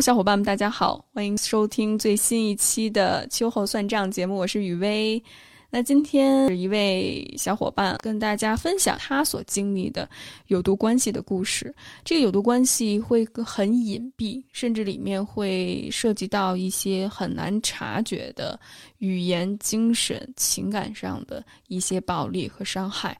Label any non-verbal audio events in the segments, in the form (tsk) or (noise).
小伙伴们，大家好，欢迎收听最新一期的秋后算账节目，我是雨薇。那今天是一位小伙伴跟大家分享他所经历的有毒关系的故事。这个有毒关系会很隐蔽，甚至里面会涉及到一些很难察觉的语言、精神、情感上的一些暴力和伤害。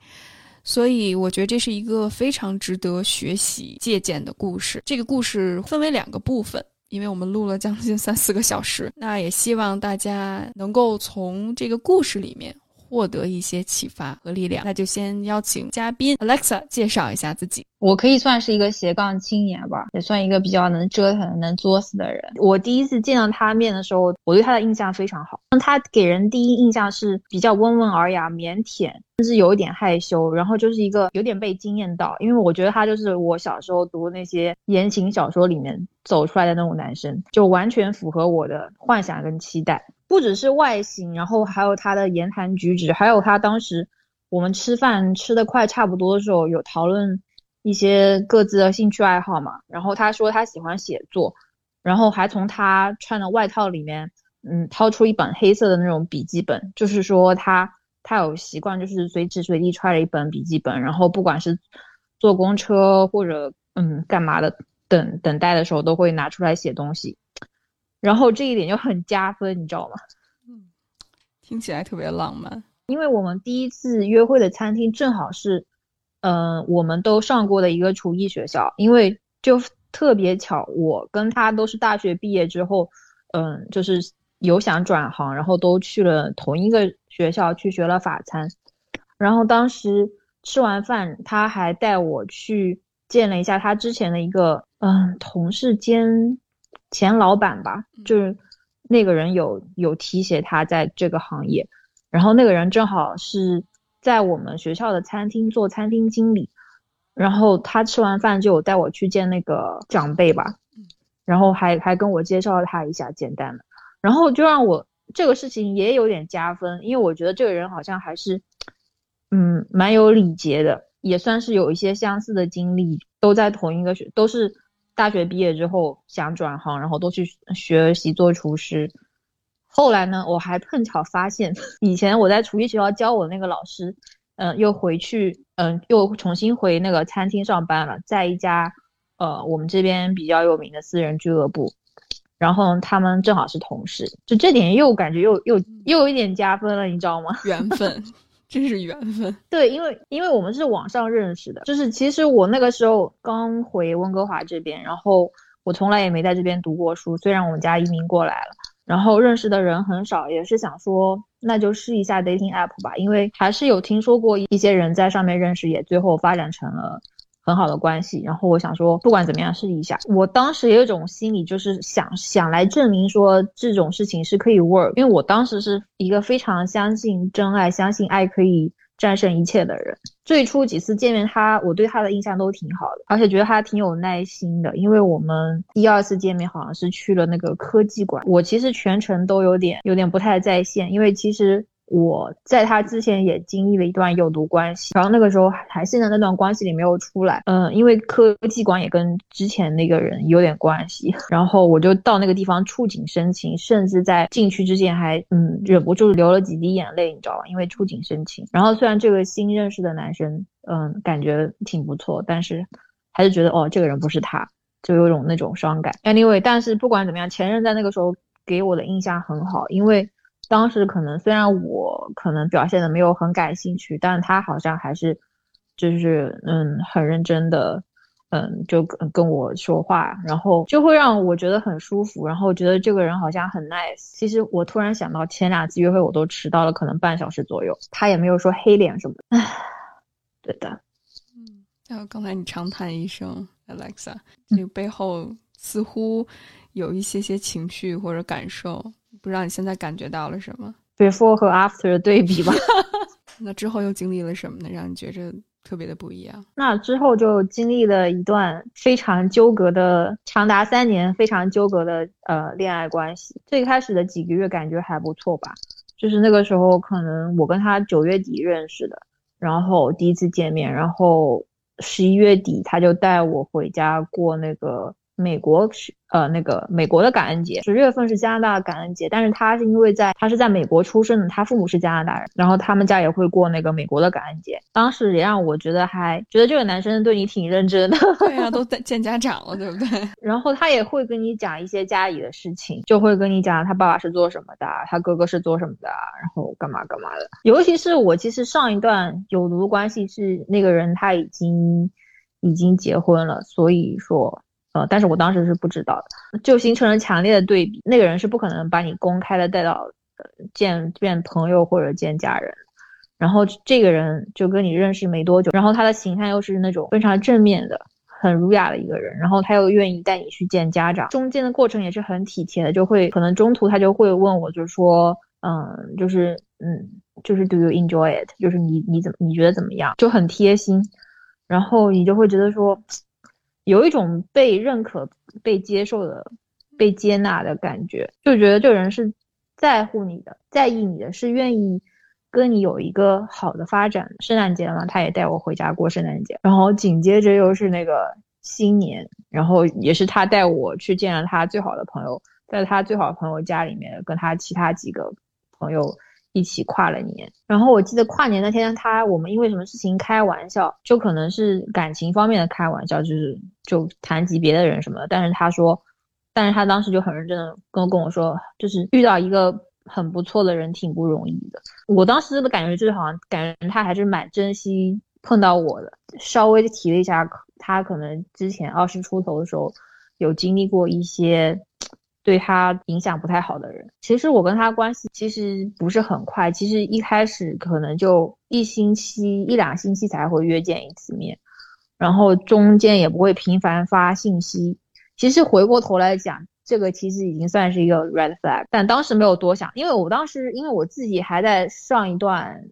所以，我觉得这是一个非常值得学习借鉴的故事。这个故事分为两个部分。因为我们录了将近三四个小时，那也希望大家能够从这个故事里面获得一些启发和力量。那就先邀请嘉宾 Alexa 介绍一下自己。我可以算是一个斜杠青年吧，也算一个比较能折腾、能作死的人。我第一次见到他面的时候，我对他的印象非常好。他给人第一印象是比较温文尔雅、腼腆。甚至有一点害羞，然后就是一个有点被惊艳到，因为我觉得他就是我小时候读那些言情小说里面走出来的那种男生，就完全符合我的幻想跟期待。不只是外形，然后还有他的言谈举止，还有他当时我们吃饭吃的快差不多的时候，有讨论一些各自的兴趣爱好嘛。然后他说他喜欢写作，然后还从他穿的外套里面，嗯，掏出一本黑色的那种笔记本，就是说他。他有习惯，就是随时随地揣着一本笔记本，然后不管是坐公车或者嗯干嘛的，等等待的时候都会拿出来写东西，然后这一点就很加分，你知道吗？嗯，听起来特别浪漫。因为我们第一次约会的餐厅正好是，嗯，我们都上过的一个厨艺学校，因为就特别巧，我跟他都是大学毕业之后，嗯，就是有想转行，然后都去了同一个。学校去学了法餐，然后当时吃完饭，他还带我去见了一下他之前的一个嗯同事兼前老板吧，就是那个人有有提携他在这个行业，然后那个人正好是在我们学校的餐厅做餐厅经理，然后他吃完饭就有带我去见那个长辈吧，然后还还跟我介绍了他一下简单的，然后就让我。这个事情也有点加分，因为我觉得这个人好像还是，嗯，蛮有礼节的，也算是有一些相似的经历，都在同一个学，都是大学毕业之后想转行，然后都去学习做厨师。后来呢，我还碰巧发现，以前我在厨艺学校教我那个老师，嗯，又回去，嗯，又重新回那个餐厅上班了，在一家，呃，我们这边比较有名的私人俱乐部。然后他们正好是同事，就这点又感觉又又又有一点加分了，你知道吗？(laughs) 缘分，真是缘分。对，因为因为我们是网上认识的，就是其实我那个时候刚回温哥华这边，然后我从来也没在这边读过书，虽然我们家移民过来了，然后认识的人很少，也是想说那就试一下 dating app 吧，因为还是有听说过一些人在上面认识，也最后发展成了。很好的关系，然后我想说，不管怎么样试一下。我当时也有种心理，就是想想来证明说这种事情是可以 work，因为我当时是一个非常相信真爱、相信爱可以战胜一切的人。最初几次见面，他我对他的印象都挺好的，而且觉得他挺有耐心的。因为我们第二次见面好像是去了那个科技馆，我其实全程都有点有点不太在线，因为其实。我在他之前也经历了一段有毒关系，然后那个时候还现在那段关系里没有出来，嗯，因为科技馆也跟之前那个人有点关系，然后我就到那个地方触景生情，甚至在进去之前还嗯忍不住流了几滴眼泪，你知道吧？因为触景生情。然后虽然这个新认识的男生嗯感觉挺不错，但是还是觉得哦这个人不是他，就有种那种伤感。Anyway，但是不管怎么样，前任在那个时候给我的印象很好，因为。当时可能虽然我可能表现的没有很感兴趣，但他好像还是就是嗯很认真的，嗯就跟跟我说话，然后就会让我觉得很舒服，然后觉得这个人好像很 nice。其实我突然想到前两次约会我都迟到了，可能半小时左右，他也没有说黑脸什么的。唉，对的，嗯，然后刚才你长叹一声，Alexa，这个背后似乎有一些些情绪或者感受。不知道你现在感觉到了什么？Before 和 After 的对比吧。(laughs) 那之后又经历了什么呢？让你觉着特别的不一样？那之后就经历了一段非常纠葛的，长达三年非常纠葛的呃恋爱关系。最开始的几个月感觉还不错吧，就是那个时候可能我跟他九月底认识的，然后第一次见面，然后十一月底他就带我回家过那个。美国去呃那个美国的感恩节，十月份是加拿大的感恩节，但是他是因为在他是在美国出生的，他父母是加拿大人，然后他们家也会过那个美国的感恩节。当时也让我觉得还觉得这个男生对你挺认真的，(laughs) 对呀，都在见家长了，对不对？(laughs) 然后他也会跟你讲一些家里的事情，就会跟你讲他爸爸是做什么的，他哥哥是做什么的，然后干嘛干嘛的。尤其是我其实上一段有毒关系是那个人他已经已经结婚了，所以说。呃，但是我当时是不知道的，就形成了强烈的对比。那个人是不可能把你公开的带到见见朋友或者见家人，然后这个人就跟你认识没多久，然后他的形象又是那种非常正面的、很儒雅的一个人，然后他又愿意带你去见家长，中间的过程也是很体贴的，就会可能中途他就会问我，就是说，嗯，就是嗯，就是 Do you enjoy it？就是你你怎么你觉得怎么样？就很贴心，然后你就会觉得说。有一种被认可、被接受的、被接纳的感觉，就觉得这个人是在乎你的、在意你的，是愿意跟你有一个好的发展。圣诞节嘛，他也带我回家过圣诞节，然后紧接着又是那个新年，然后也是他带我去见了他最好的朋友，在他最好的朋友家里面，跟他其他几个朋友。一起跨了年，然后我记得跨年那天，他我们因为什么事情开玩笑，就可能是感情方面的开玩笑，就是就谈及别的人什么的。但是他说，但是他当时就很认真的跟跟我说，就是遇到一个很不错的人挺不容易的。我当时的感觉就是好像感觉他还是蛮珍惜碰到我的。稍微提了一下，他可能之前二十出头的时候有经历过一些。对他影响不太好的人，其实我跟他关系其实不是很快，其实一开始可能就一星期一两星期才会约见一次面，然后中间也不会频繁发信息。其实回过头来讲，这个其实已经算是一个 red flag，但当时没有多想，因为我当时因为我自己还在上一段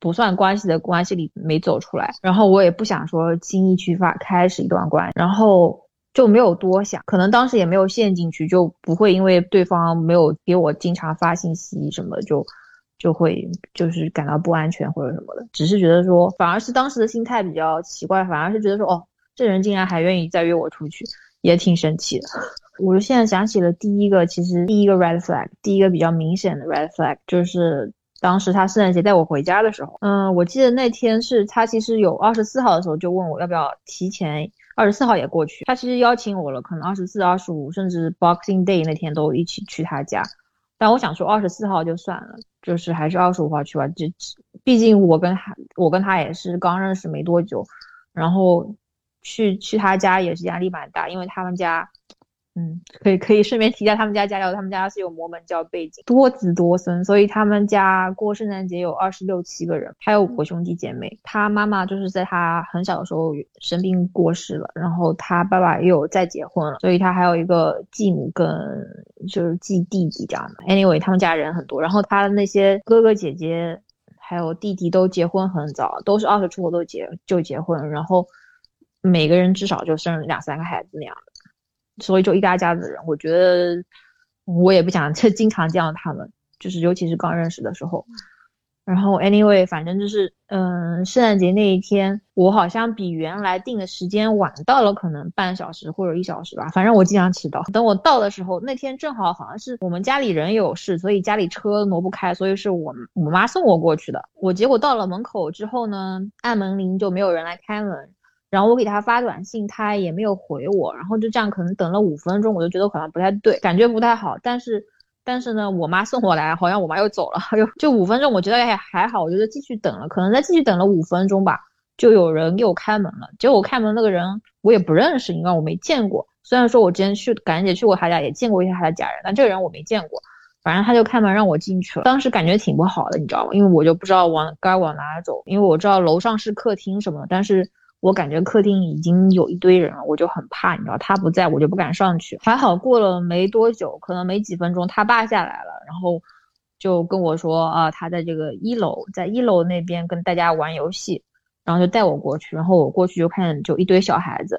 不算关系的关系里没走出来，然后我也不想说轻易去发开始一段关，然后。就没有多想，可能当时也没有陷进去，就不会因为对方没有给我经常发信息什么，就就会就是感到不安全或者什么的。只是觉得说，反而是当时的心态比较奇怪，反而是觉得说，哦，这人竟然还愿意再约我出去，也挺神奇的。我现在想起了第一个，其实第一个 red flag，第一个比较明显的 red flag，就是当时他圣诞节带我回家的时候，嗯，我记得那天是他其实有二十四号的时候就问我要不要提前。二十四号也过去，他其实邀请我了，可能二十四、二十五，甚至 Boxing Day 那天都一起去他家。但我想说二十四号就算了，就是还是二十五号去吧。这毕竟我跟他，我跟他也是刚认识没多久，然后去去他家也是压力蛮大，因为他们家。嗯，可以可以顺便提一下他们家家教，他们家是有摩门教背景，多子多孙，所以他们家过圣诞节有二十六七个人，还有五个兄弟姐妹。他妈妈就是在他很小的时候生病过世了，然后他爸爸又再结婚了，所以他还有一个继母跟就是继弟弟这样的。Anyway，他们家人很多，然后他的那些哥哥姐姐还有弟弟都结婚很早，都是二十出头都结就结婚，然后每个人至少就生两三个孩子那样的。所以就一大家子人，我觉得我也不想 (laughs) 就经常见到他们，就是尤其是刚认识的时候。然后 anyway，反正就是，嗯，圣诞节那一天，我好像比原来定的时间晚到了可能半小时或者一小时吧。反正我经常迟到。等我到的时候，那天正好好像是我们家里人有事，所以家里车挪不开，所以是我我妈送我过去的。我结果到了门口之后呢，按门铃就没有人来开门。然后我给他发短信，他也没有回我，然后就这样可能等了五分钟，我就觉得好像不太对，感觉不太好。但是，但是呢，我妈送我来，好像我妈又走了，(laughs) 又就五分钟，我觉得还还好，我觉得继续等了，可能再继续等了五分钟吧，就有人给我开门了。结果我开门那个人我也不认识，因为我没见过。虽然说我之前去感恩节去过他家，也见过一下他的家人，但这个人我没见过。反正他就开门让我进去了，当时感觉挺不好的，你知道吗？因为我就不知道往该往哪走，因为我知道楼上是客厅什么，但是。我感觉客厅已经有一堆人了，我就很怕，你知道他不在我就不敢上去。还好过了没多久，可能没几分钟，他爸下来了，然后就跟我说啊，他在这个一楼，在一楼那边跟大家玩游戏，然后就带我过去，然后我过去就看就一堆小孩子。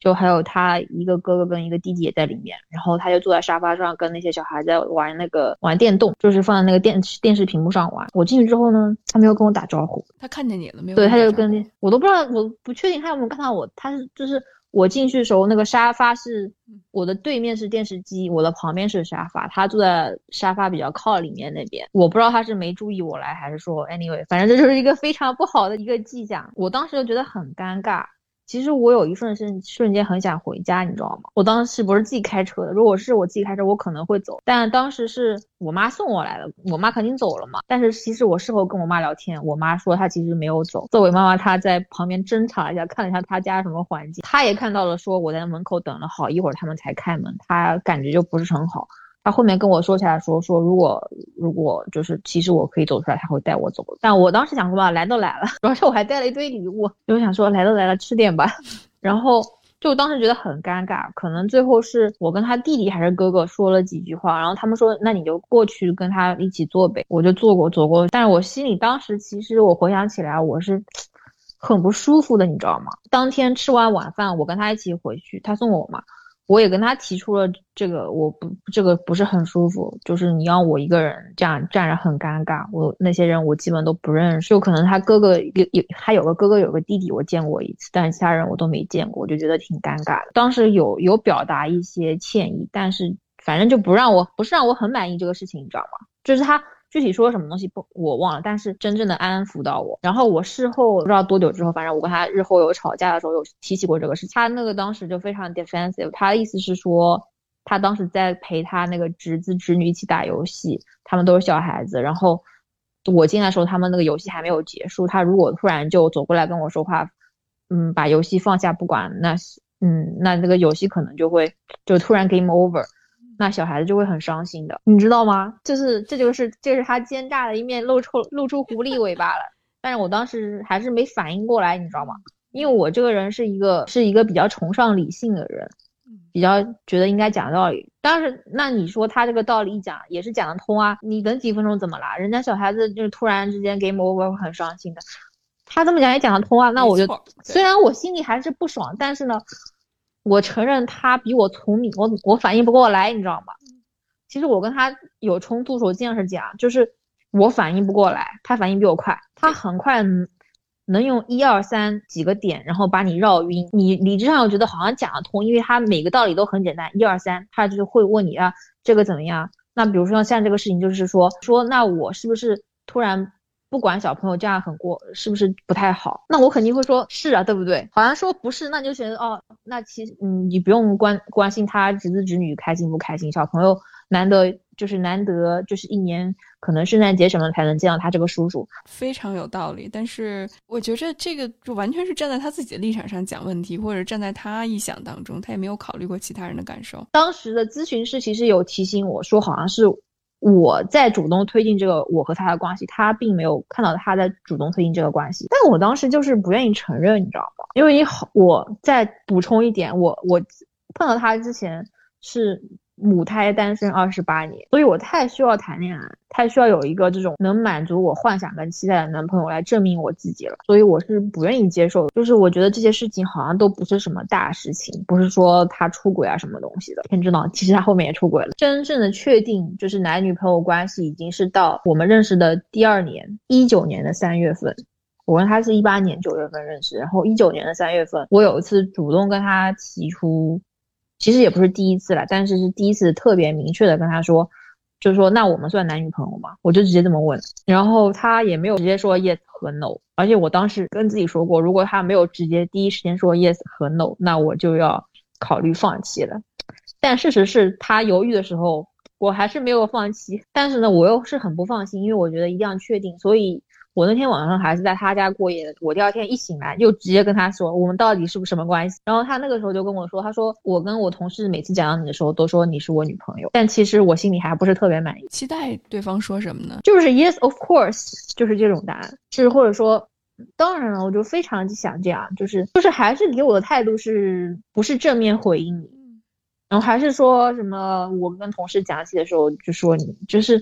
就还有他一个哥哥跟一个弟弟也在里面，然后他就坐在沙发上跟那些小孩在玩那个玩电动，就是放在那个电电视屏幕上玩。我进去之后呢，他没有跟我打招呼。他看见你了没有？对，他就跟我都不知道，我不确定他有没有看到我。他是就是我进去的时候，那个沙发是我的对面是电视机，我的旁边是沙发，他坐在沙发比较靠里面那边。我不知道他是没注意我来，还是说 anyway，反正这就是一个非常不好的一个迹象。我当时就觉得很尴尬。其实我有一瞬瞬瞬间很想回家，你知道吗？我当时不是自己开车的，如果是我自己开车，我可能会走。但当时是我妈送我来的，我妈肯定走了嘛。但是其实我事后跟我妈聊天，我妈说她其实没有走。作为妈妈，她在旁边侦查一下，看了一下她家什么环境，她也看到了，说我在门口等了好一会儿，他们才开门，她感觉就不是很好。他后面跟我说起来说说，如果如果就是其实我可以走出来，他会带我走。但我当时想说吧，来都来了，(laughs) 主要是我还带了一堆礼物，就想说来都来了，吃点吧。(laughs) 然后就当时觉得很尴尬，可能最后是我跟他弟弟还是哥哥说了几句话，然后他们说那你就过去跟他一起坐呗。我就坐过坐过，但是我心里当时其实我回想起来我是很不舒服的，你知道吗？当天吃完晚饭，我跟他一起回去，他送我嘛。我也跟他提出了这个，我不这个不是很舒服，就是你要我一个人这样站着很尴尬。我那些人我基本都不认识，就可能他哥哥有有他有个哥哥有个弟弟我见过一次，但其他人我都没见过，我就觉得挺尴尬的。当时有有表达一些歉意，但是反正就不让我不是让我很满意这个事情，你知道吗？就是他。具体说什么东西不我忘了，但是真正的安抚到我。然后我事后不知道多久之后，反正我跟他日后有吵架的时候有提起过这个事情。他那个当时就非常 defensive，他的意思是说，他当时在陪他那个侄子侄女一起打游戏，他们都是小孩子。然后我进来的时候，他们那个游戏还没有结束。他如果突然就走过来跟我说话，嗯，把游戏放下不管，那嗯，那这个游戏可能就会就突然 game over。那小孩子就会很伤心的，你知道吗？就是这就是这是他奸诈的一面露出露出狐狸尾巴了。但是我当时还是没反应过来，你知道吗？因为我这个人是一个是一个比较崇尚理性的人，比较觉得应该讲道理。当时那你说他这个道理一讲也是讲得通啊？你等几分钟怎么啦？人家小孩子就是突然之间 game over 很伤心的，他这么讲也讲得通啊？那我就虽然我心里还是不爽，但是呢。我承认他比我聪明，我我反应不过来，你知道吗？其实我跟他有冲突时候，经常是讲，就是我反应不过来，他反应比我快，他很快能用一二三几个点，然后把你绕晕。你理智上我觉得好像讲得通，因为他每个道理都很简单，一二三，他就是会问你啊，这个怎么样？那比如说像这个事情，就是说说那我是不是突然？不管小朋友这样很过是不是不太好，那我肯定会说是啊，对不对？好像说不是，那就觉得哦，那其实嗯，你不用关关心他侄子侄女开心不开心，小朋友难得就是难得就是一年可能圣诞节什么才能见到他这个叔叔，非常有道理。但是我觉着这个就完全是站在他自己的立场上讲问题，或者站在他臆想当中，他也没有考虑过其他人的感受。当时的咨询师其实有提醒我说，好像是。我在主动推进这个我和他的关系，他并没有看到他在主动推进这个关系，但我当时就是不愿意承认，你知道吗？因为你好，我再补充一点，我我碰到他之前是。母胎单身二十八年，所以我太需要谈恋爱，太需要有一个这种能满足我幻想跟期待的男朋友来证明我自己了。所以我是不愿意接受，就是我觉得这些事情好像都不是什么大事情，不是说他出轨啊什么东西的。天知道，其实他后面也出轨了。真正的确定就是男女朋友关系，已经是到我们认识的第二年，一九年的三月份。我跟他是一八年九月份认识，然后一九年的三月份，我有一次主动跟他提出。其实也不是第一次了，但是是第一次特别明确的跟他说，就是说那我们算男女朋友吗？我就直接这么问，然后他也没有直接说 yes 和 no，而且我当时跟自己说过，如果他没有直接第一时间说 yes 和 no，那我就要考虑放弃了。但事实是他犹豫的时候，我还是没有放弃。但是呢，我又是很不放心，因为我觉得一定要确定，所以。我那天晚上还是在他家过夜的，我第二天一醒来就直接跟他说，我们到底是不是什么关系？然后他那个时候就跟我说，他说我跟我同事每次讲到你的时候都说你是我女朋友，但其实我心里还不是特别满意，期待对方说什么呢？就是 yes of course，就是这种答案，是或者说当然了，我就非常想这样，就是就是还是给我的态度是不是正面回应你，然后还是说什么我跟同事讲起的时候就说你就是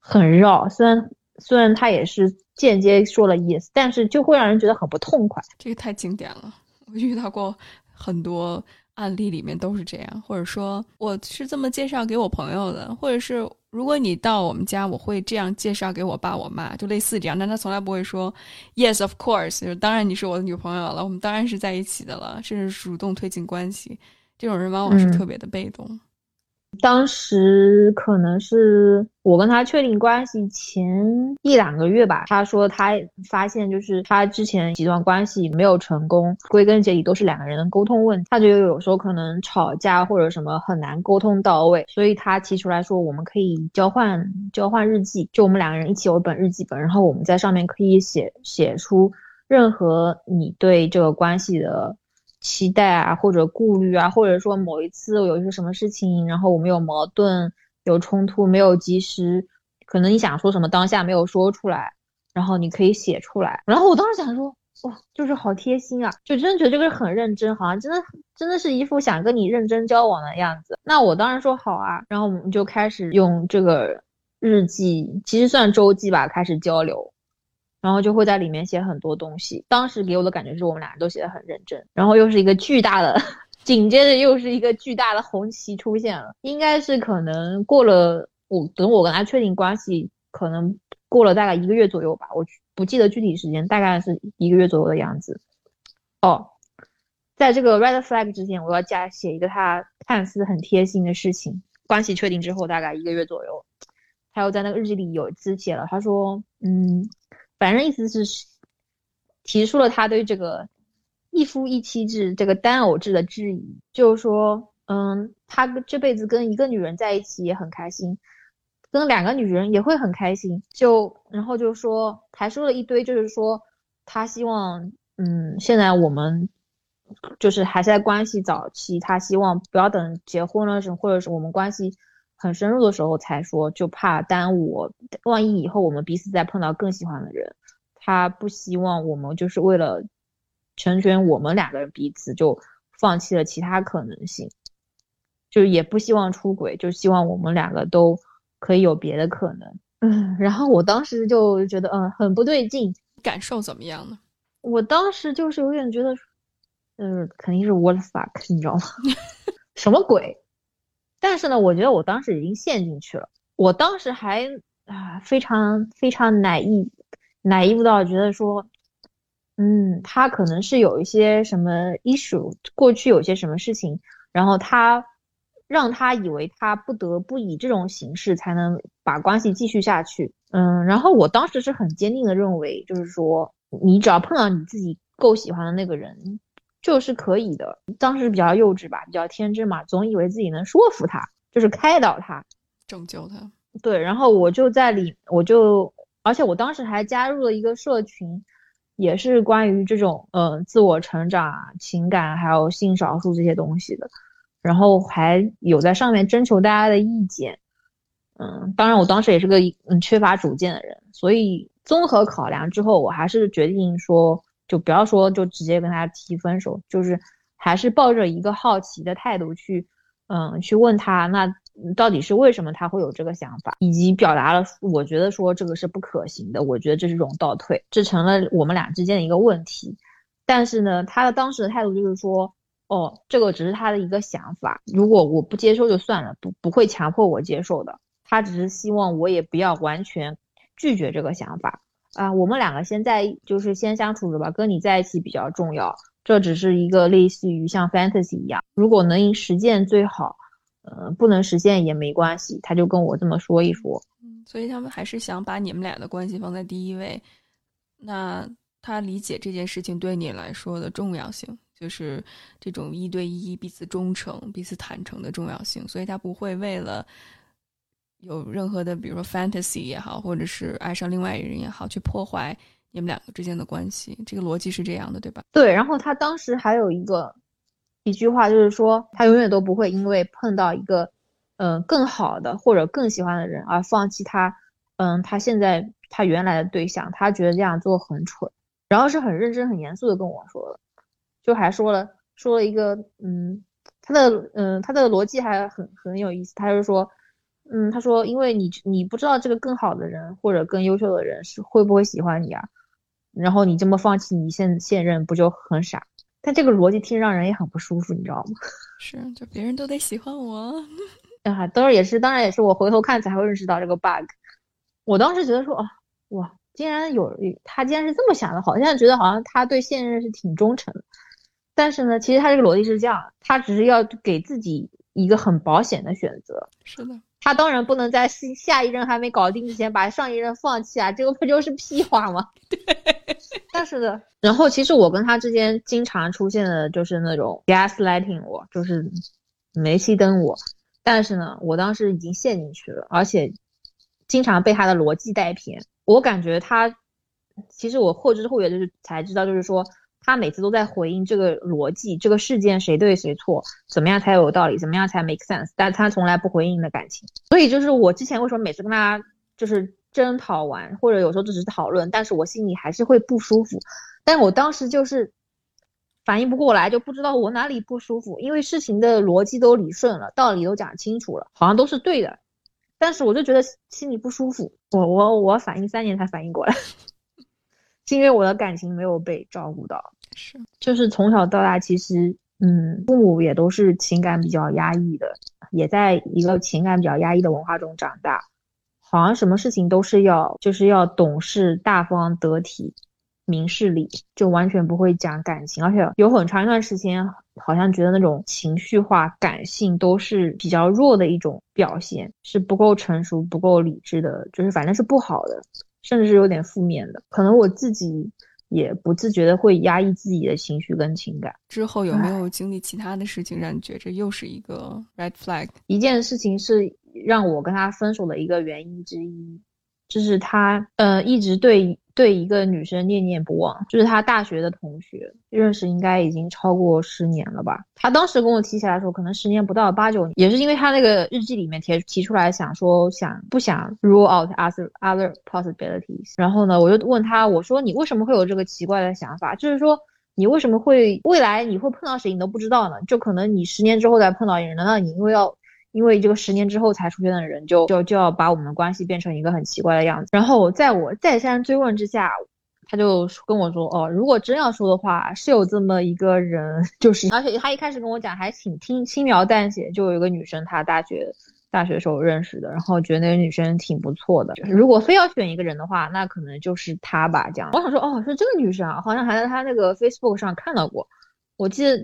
很绕，虽然虽然他也是。间接说了 yes，但是就会让人觉得很不痛快。这个太经典了，我遇到过很多案例，里面都是这样。或者说我是这么介绍给我朋友的，或者是如果你到我们家，我会这样介绍给我爸我妈，就类似这样，但他从来不会说 “Yes, of course”，就是当然你是我的女朋友了，我们当然是在一起的了，甚至主动推进关系。这种人往往是特别的被动。当时可能是我跟他确定关系前一两个月吧，他说他发现就是他之前几段关系没有成功，归根结底都是两个人的沟通问题。他觉得有时候可能吵架或者什么很难沟通到位，所以他提出来说我们可以交换交换日记，就我们两个人一起有一本日记本，然后我们在上面可以写写出任何你对这个关系的。期待啊，或者顾虑啊，或者说某一次有一些什么事情，然后我们有矛盾、有冲突，没有及时，可能你想说什么当下没有说出来，然后你可以写出来。然后我当时想说，哇，就是好贴心啊，就真的觉得这个很认真，好像真的真的是一副想跟你认真交往的样子。那我当然说好啊，然后我们就开始用这个日记，其实算周记吧，开始交流。然后就会在里面写很多东西。当时给我的感觉是我们俩都写的很认真。然后又是一个巨大的，(laughs) 紧接着又是一个巨大的红旗出现了。应该是可能过了我等我跟他确定关系，可能过了大概一个月左右吧，我不记得具体时间，大概是一个月左右的样子。哦，在这个 red flag 之前，我要加写一个他看似很贴心的事情。关系确定之后，大概一个月左右，他又在那个日记里有一次写了，他说，嗯。反正意思是提出了他对这个一夫一妻制、这个单偶制的质疑，就是说，嗯，他这辈子跟一个女人在一起也很开心，跟两个女人也会很开心。就然后就说，还说了一堆，就是说他希望，嗯，现在我们就是还在关系早期，他希望不要等结婚了什么，或者是我们关系。很深入的时候才说，就怕耽误。万一以后我们彼此再碰到更喜欢的人，他不希望我们就是为了成全我们两个人彼此，就放弃了其他可能性。就也不希望出轨，就希望我们两个都可以有别的可能。嗯，然后我当时就觉得，嗯，很不对劲。感受怎么样呢？我当时就是有点觉得，嗯，肯定是 what fuck，你知道吗？(laughs) 什么鬼？但是呢，我觉得我当时已经陷进去了。我当时还啊，非常非常奶意，奶意不到觉得说，嗯，他可能是有一些什么 issue，过去有些什么事情，然后他让他以为他不得不以这种形式才能把关系继续下去。嗯，然后我当时是很坚定的认为，就是说，你只要碰到你自己够喜欢的那个人。就是可以的，当时比较幼稚吧，比较天真嘛，总以为自己能说服他，就是开导他，拯救他。对，然后我就在里，我就，而且我当时还加入了一个社群，也是关于这种，呃，自我成长、情感还有性少数这些东西的，然后还有在上面征求大家的意见。嗯，当然我当时也是个嗯缺乏主见的人，所以综合考量之后，我还是决定说。就不要说，就直接跟他提分手，就是还是抱着一个好奇的态度去，嗯，去问他，那到底是为什么他会有这个想法，以及表达了我觉得说这个是不可行的，我觉得这是一种倒退，这成了我们俩之间的一个问题。但是呢，他的当时的态度就是说，哦，这个只是他的一个想法，如果我不接受就算了，不不会强迫我接受的，他只是希望我也不要完全拒绝这个想法。啊，我们两个先在就是先相处着吧，跟你在一起比较重要。这只是一个类似于像 fantasy 一样，如果能实现最好，呃，不能实现也没关系。他就跟我这么说一说。所以他们还是想把你们俩的关系放在第一位。那他理解这件事情对你来说的重要性，就是这种一对一、彼此忠诚、彼此坦诚的重要性，所以他不会为了。有任何的，比如说 fantasy 也好，或者是爱上另外一个人也好，去破坏你们两个之间的关系，这个逻辑是这样的，对吧？对。然后他当时还有一个一句话，就是说他永远都不会因为碰到一个嗯更好的或者更喜欢的人而放弃他嗯他现在他原来的对象，他觉得这样做很蠢。然后是很认真很严肃的跟我说的，就还说了说了一个嗯他的嗯他的逻辑还很很有意思，他就说。嗯，他说，因为你你不知道这个更好的人或者更优秀的人是会不会喜欢你啊，然后你这么放弃你现现任不就很傻？但这个逻辑听让人也很不舒服，你知道吗？(laughs) 是，就别人都得喜欢我。(laughs) 啊，当然也是，当然也是我回头看才会认识到这个 bug。我当时觉得说，哦，哇，竟然有他竟然是这么想的，好像觉得好像他对现任是挺忠诚的。但是呢，其实他这个逻辑是这样，他只是要给自己一个很保险的选择。是的，他当然不能在下下一任还没搞定之前把上一任放弃啊，这个不就是屁话吗？(laughs) 对。但是呢，然后其实我跟他之间经常出现的就是那种 gaslighting 我，就是煤气灯我。但是呢，我当时已经陷进去了，而且经常被他的逻辑带偏。我感觉他，其实我后知后觉就是才知道，就是说。他每次都在回应这个逻辑，这个事件谁对谁错，怎么样才有道理，怎么样才 make sense，但他从来不回应的感情。所以就是我之前为什么每次跟他就是争讨完，或者有时候只是讨论，但是我心里还是会不舒服。但我当时就是反应不过来，就不知道我哪里不舒服，因为事情的逻辑都理顺了，道理都讲清楚了，好像都是对的，但是我就觉得心里不舒服。我我我反应三年才反应过来，(laughs) 是因为我的感情没有被照顾到。是，就是从小到大，其实，嗯，父母也都是情感比较压抑的，也在一个情感比较压抑的文化中长大，好像什么事情都是要，就是要懂事、大方、得体、明事理，就完全不会讲感情，而且有很长一段时间，好像觉得那种情绪化、感性都是比较弱的一种表现，是不够成熟、不够理智的，就是反正是不好的，甚至是有点负面的，可能我自己。也不自觉的会压抑自己的情绪跟情感。之后有没有经历其他的事情，让你觉着又是一个 red flag？一件事情是让我跟他分手的一个原因之一，就是他呃一直对。对一个女生念念不忘，就是他大学的同学，认识应该已经超过十年了吧。他当时跟我提起来的时候，可能十年不到，八九年，也是因为他那个日记里面提提出来，想说想不想 rule out other other possibilities。然后呢，我就问他，我说你为什么会有这个奇怪的想法？就是说你为什么会未来你会碰到谁你都不知道呢？就可能你十年之后再碰到一个人，难道你因为要？因为这个十年之后才出现的人，就就就要把我们的关系变成一个很奇怪的样子。然后在我再三追问之下，他就跟我说：“哦，如果真要说的话，是有这么一个人，(laughs) 就是而且他一开始跟我讲还挺轻轻描淡写，就有一个女生，他大学大学时候认识的，然后觉得那个女生挺不错的。就是如果非要选一个人的话，那可能就是她吧。这样，我想说，哦，是这个女生啊，好像还在他那个 Facebook 上看到过。我记得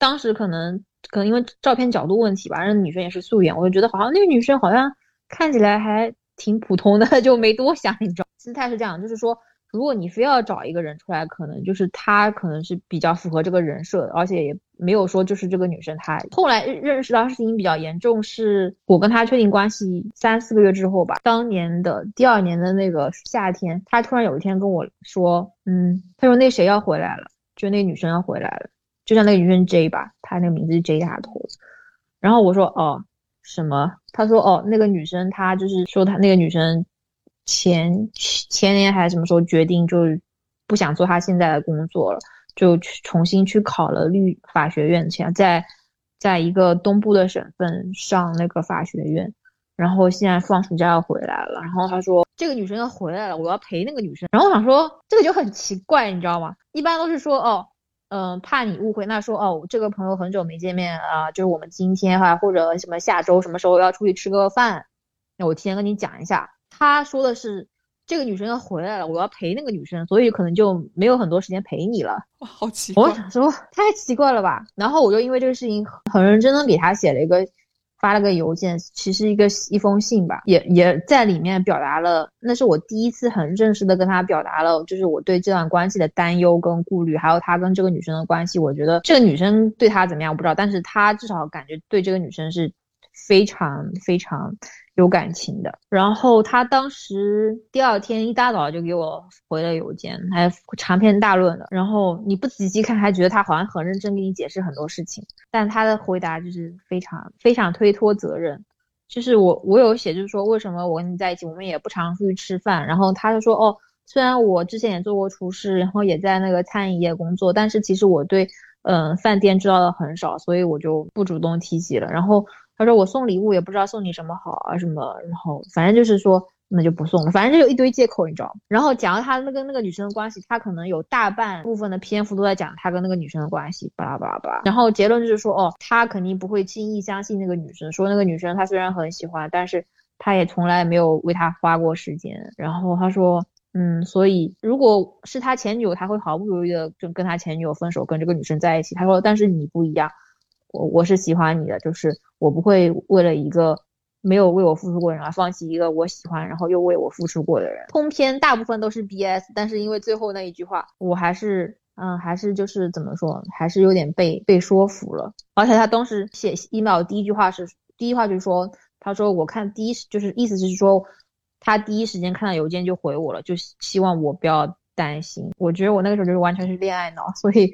当时可能。”可能因为照片角度问题吧，那女生也是素颜，我就觉得好像那个女生好像看起来还挺普通的，(laughs) 就没多想。你知道，心态是这样，就是说，如果你非要找一个人出来，可能就是他可能是比较符合这个人设的，而且也没有说就是这个女生她后来认识到事情比较严重，是我跟他确定关系三四个月之后吧，当年的第二年的那个夏天，他突然有一天跟我说，嗯，他说那谁要回来了，就那女生要回来了。就像那个女生 J 吧，她那个名字是 J 打头的。然后我说哦什么？他说哦那个女生她就是说她那个女生前前年还是什么时候决定就不想做她现在的工作了，就去重新去考了律法学院，现在在一个东部的省份上那个法学院。然后现在放暑假要回来了。然后他说这个女生要回来了，我要陪那个女生。然后我想说这个就很奇怪，你知道吗？一般都是说哦。嗯，怕你误会，那说哦，这个朋友很久没见面啊，就是我们今天哈或者什么下周什么时候要出去吃个饭，那我提前跟你讲一下。他说的是这个女生要回来了，我要陪那个女生，所以可能就没有很多时间陪你了。哇，好奇怪！我想说太奇怪了吧，然后我就因为这个事情很认真的给他写了一个。发了个邮件，其实一个一封信吧，也也在里面表达了，那是我第一次很正式的跟他表达了，就是我对这段关系的担忧跟顾虑，还有他跟这个女生的关系，我觉得这个女生对他怎么样我不知道，但是他至少感觉对这个女生是非常非常。有感情的，然后他当时第二天一大早就给我回了邮件，还长篇大论的。然后你不仔细看，还觉得他好像很认真给你解释很多事情，但他的回答就是非常非常推脱责任。就是我我有写，就是说为什么我跟你在一起，我们也不常出去吃饭。然后他就说，哦，虽然我之前也做过厨师，然后也在那个餐饮业工作，但是其实我对嗯饭店知道的很少，所以我就不主动提起了。然后。他说我送礼物也不知道送你什么好啊什么，然后反正就是说那就不送了。反正就有一堆借口，你知道吗？然后讲到他那跟那个女生的关系，他可能有大半部分的篇幅都在讲他跟那个女生的关系，巴拉巴拉巴拉。然后结论就是说，哦，他肯定不会轻易相信那个女生，说那个女生他虽然很喜欢，但是他也从来没有为他花过时间。然后他说，嗯，所以如果是他前女友，他会毫不犹豫的就跟他前女友分手，跟这个女生在一起。他说，但是你不一样，我我是喜欢你的，就是我不会为了一个。没有为我付出过的人而放弃一个我喜欢，然后又为我付出过的人。通篇大部分都是 BS，但是因为最后那一句话，我还是，嗯，还是就是怎么说，还是有点被被说服了。而且他当时写 email 第一句话是，第一句话就是说，他说我看第一就是意思是说，他第一时间看到邮件就回我了，就希望我不要担心。我觉得我那个时候就是完全是恋爱脑，所以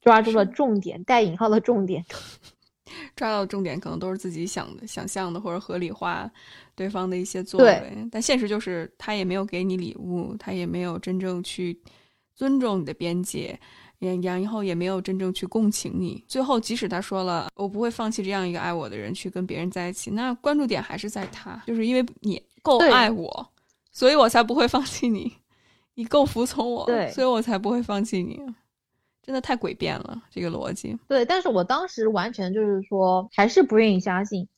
抓住了重点，带引号的重点。(laughs) 抓到重点，可能都是自己想的、想象的，或者合理化对方的一些作为。但现实就是，他也没有给你礼物，他也没有真正去尊重你的边界，然然后也没有真正去共情你。最后，即使他说了“我不会放弃这样一个爱我的人去跟别人在一起”，那关注点还是在他，就是因为你够爱我，所以我才不会放弃你。你够服从我，所以我才不会放弃你。真的太诡辩了，这个逻辑。对，但是我当时完全就是说，还是不愿意相信，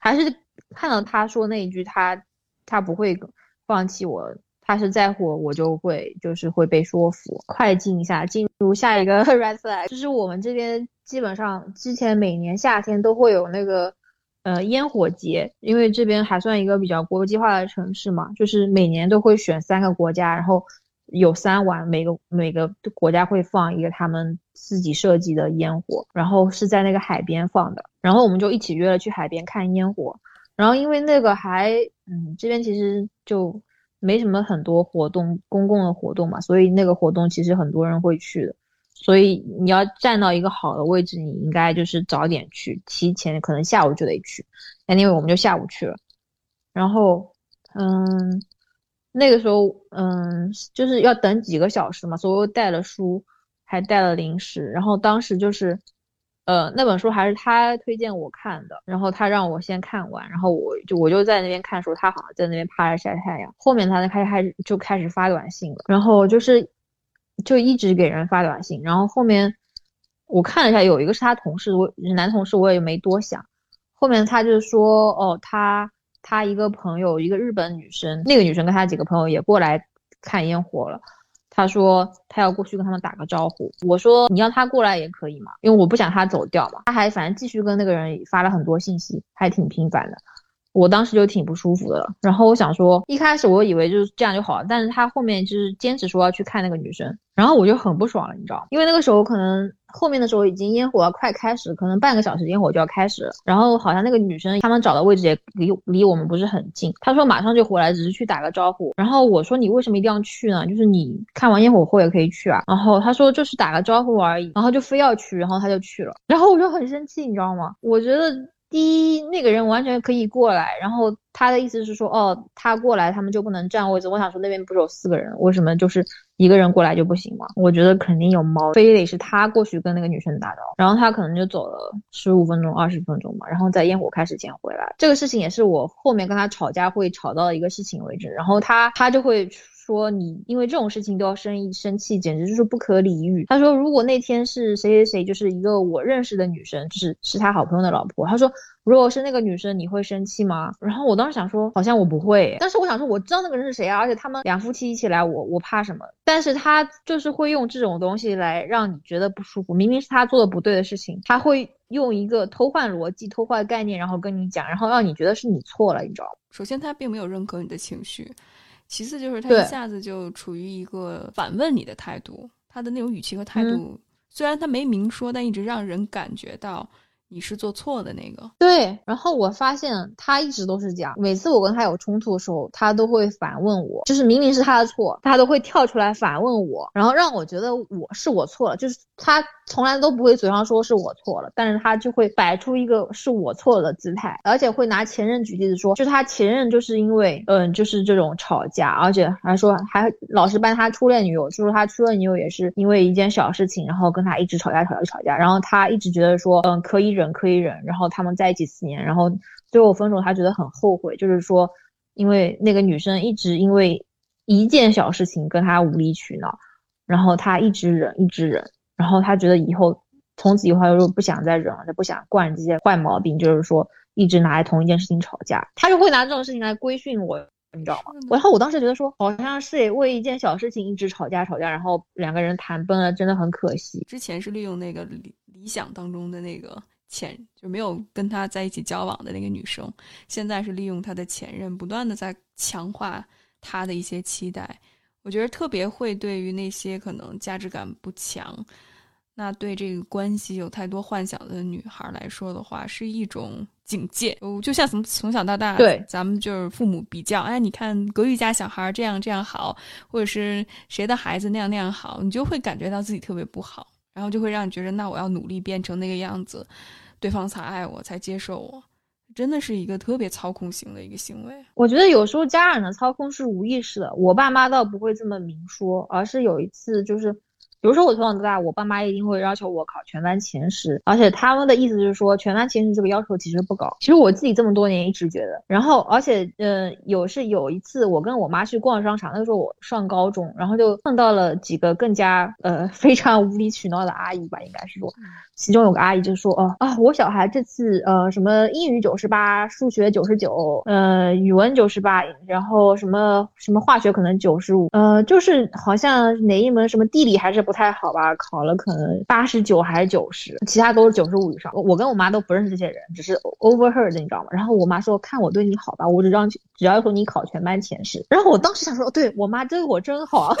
还是看到他说那一句，他他不会放弃我，他是在乎我，我就会就是会被说服。快进一下，进入下一个 (laughs) red flag，就是我们这边基本上之前每年夏天都会有那个呃烟火节，因为这边还算一个比较国际化的城市嘛，就是每年都会选三个国家，然后。有三晚，每个每个国家会放一个他们自己设计的烟火，然后是在那个海边放的，然后我们就一起约了去海边看烟火，然后因为那个还，嗯，这边其实就没什么很多活动，公共的活动嘛，所以那个活动其实很多人会去的，所以你要站到一个好的位置，你应该就是早点去，提前可能下午就得去，那因为我们就下午去了，然后，嗯。那个时候，嗯，就是要等几个小时嘛，所以我带了书，还带了零食。然后当时就是，呃，那本书还是他推荐我看的，然后他让我先看完，然后我就我就在那边看书，他好像在那边趴着晒太阳。后面他开始开始就开始发短信了，然后就是就一直给人发短信。然后后面我看了一下，有一个是他同事，我男同事，我也没多想。后面他就说，哦，他。他一个朋友，一个日本女生，那个女生跟他几个朋友也过来看烟火了。他说他要过去跟他们打个招呼。我说你让他过来也可以嘛，因为我不想他走掉嘛。他还反正继续跟那个人发了很多信息，还挺频繁的。我当时就挺不舒服的。然后我想说，一开始我以为就是这样就好了，但是他后面就是坚持说要去看那个女生，然后我就很不爽了，你知道吗？因为那个时候可能。后面的时候已经烟火快开始，可能半个小时烟火就要开始了。然后好像那个女生他们找的位置也离离我们不是很近。他说马上就回来，只是去打个招呼。然后我说你为什么一定要去呢？就是你看完烟火后也可以去啊。然后他说就是打个招呼而已，然后就非要去，然后他就去了。然后我就很生气，你知道吗？我觉得。第一，那个人完全可以过来，然后他的意思是说，哦，他过来，他们就不能占位置。我想说，那边不是有四个人，为什么就是一个人过来就不行吗？我觉得肯定有猫，非得是他过去跟那个女生打招呼，然后他可能就走了十五分钟、二十分钟嘛，然后在烟火开始前回来。这个事情也是我后面跟他吵架会吵到一个事情为止，然后他他就会。说你因为这种事情都要生一生气，简直就是不可理喻。他说，如果那天是谁谁谁，就是一个我认识的女生，就是是他好朋友的老婆。他说，如果是那个女生，你会生气吗？然后我当时想说，好像我不会。但是我想说，我知道那个人是谁啊，而且他们两夫妻一起来，我我怕什么？但是他就是会用这种东西来让你觉得不舒服。明明是他做的不对的事情，他会用一个偷换逻辑、偷换概念，然后跟你讲，然后让你觉得是你错了，你知道吗？首先，他并没有认可你的情绪。其次就是他一下子就处于一个反问你的态度，他的那种语气和态度，虽然他没明说，但一直让人感觉到。你是做错的那个，对。然后我发现他一直都是这样，每次我跟他有冲突的时候，他都会反问我，就是明明是他的错，他都会跳出来反问我，然后让我觉得我是我错了。就是他从来都不会嘴上说是我错了，但是他就会摆出一个是我错了的姿态，而且会拿前任举例子说，就是他前任就是因为嗯，就是这种吵架，而且还说还老是搬他初恋女友，就说他初恋女友也是因为一件小事情，然后跟他一直吵架吵架吵架，然后他一直觉得说嗯可以忍。可以忍，然后他们在一起四年，然后最后分手，他觉得很后悔，就是说，因为那个女生一直因为一件小事情跟他无理取闹，然后他一直忍，一直忍，然后他觉得以后从此以后他就不想再忍了，他不想惯这些坏毛病，就是说一直拿来同一件事情吵架，他就会拿这种事情来规训我。你知道吗？然后我当时觉得说，好像是为一件小事情一直吵架吵架，然后两个人谈崩了，真的很可惜。之前是利用那个理理想当中的那个前，就没有跟他在一起交往的那个女生，现在是利用他的前任，不断的在强化他的一些期待。我觉得特别会对于那些可能价值感不强。那对这个关系有太多幻想的女孩来说的话，是一种警戒。就像从从小到大，对咱们就是父母比较，哎，你看隔壁家小孩这样这样好，或者是谁的孩子那样那样好，你就会感觉到自己特别不好，然后就会让你觉得，那我要努力变成那个样子，对方才爱我，才接受我，真的是一个特别操控型的一个行为。我觉得有时候家长的操控是无意识的，我爸妈倒不会这么明说，而是有一次就是。比如说我从小到大，我爸妈一定会要求我考全班前十，而且他们的意思就是说全班前十这个要求其实不高。其实我自己这么多年一直觉得，然后而且呃有是有一次我跟我妈去逛商场，那个时候我上高中，然后就碰到了几个更加呃 (laughs) 非常无理取闹的阿姨吧，应该是说。其中有个阿姨就说：“哦啊，我小孩这次呃什么英语九十八，数学九十九，呃语文九十八，然后什么什么化学可能九十五，呃就是好像哪一门什么地理还是不太好吧，考了可能八十九还是九十，其他都是九十五以上。我跟我妈都不认识这些人，只是 overheard 你知道吗？然后我妈说看我对你好吧，我只让只要求你考全班前十。然后我当时想说，对我妈对我真好。(laughs) ”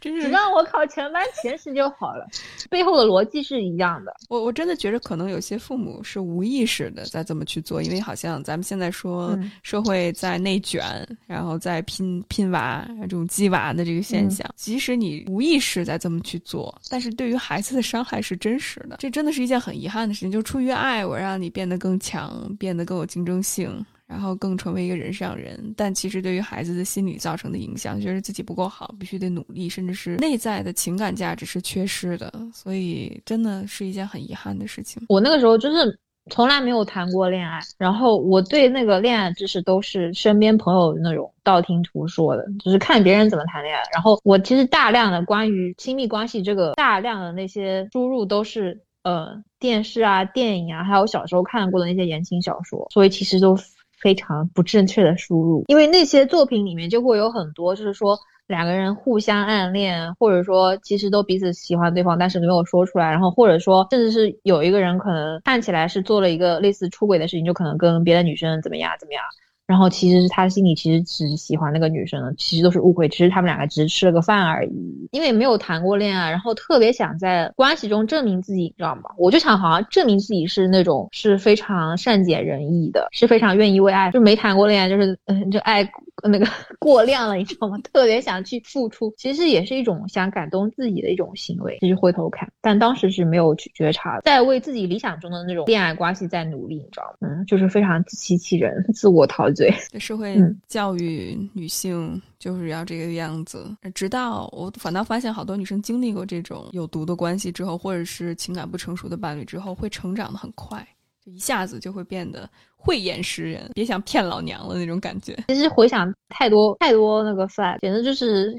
只让我考全班前十就好了，背后的逻辑是一样的。我我真的觉得可能有些父母是无意识的在这么去做，因为好像咱们现在说社会在内卷，然后在拼拼娃这种鸡娃的这个现象，即使你无意识在这么去做，但是对于孩子的伤害是真实的。这真的是一件很遗憾的事情，就出于爱，我让你变得更强，变得更有竞争性。然后更成为一个人上人，但其实对于孩子的心理造成的影响，觉得自己不够好，必须得努力，甚至是内在的情感价值是缺失的，所以真的是一件很遗憾的事情。我那个时候就是从来没有谈过恋爱，然后我对那个恋爱知识都是身边朋友那种道听途说的，就是看别人怎么谈恋爱。然后我其实大量的关于亲密关系这个大量的那些输入都是呃电视啊、电影啊，还有小时候看过的那些言情小说，所以其实都。非常不正确的输入，因为那些作品里面就会有很多，就是说两个人互相暗恋，或者说其实都彼此喜欢对方，但是没有说出来，然后或者说甚至是有一个人可能看起来是做了一个类似出轨的事情，就可能跟别的女生怎么样怎么样。然后其实他心里其实只喜欢那个女生，其实都是误会，其实他们两个只是吃了个饭而已。因为没有谈过恋爱，然后特别想在关系中证明自己，你知道吗？我就想好像证明自己是那种是非常善解人意的，是非常愿意为爱，就没谈过恋爱，就是嗯，就爱。那个 (laughs) 过量了，你知道吗？特别想去付出，其实也是一种想感动自己的一种行为。其实回头看，但当时是没有去觉察，在为自己理想中的那种恋爱关系在努力，你知道吗？嗯，就是非常自欺欺人、自我陶醉。社会教育女性就是要这个样子，直到我反倒发现，好多女生经历过这种有毒的关系之后，或者是情感不成熟的伴侣之后，会成长的很快，就一下子就会变得。慧眼识人，别想骗老娘了那种感觉。其实回想太多太多那个 flag，简直就是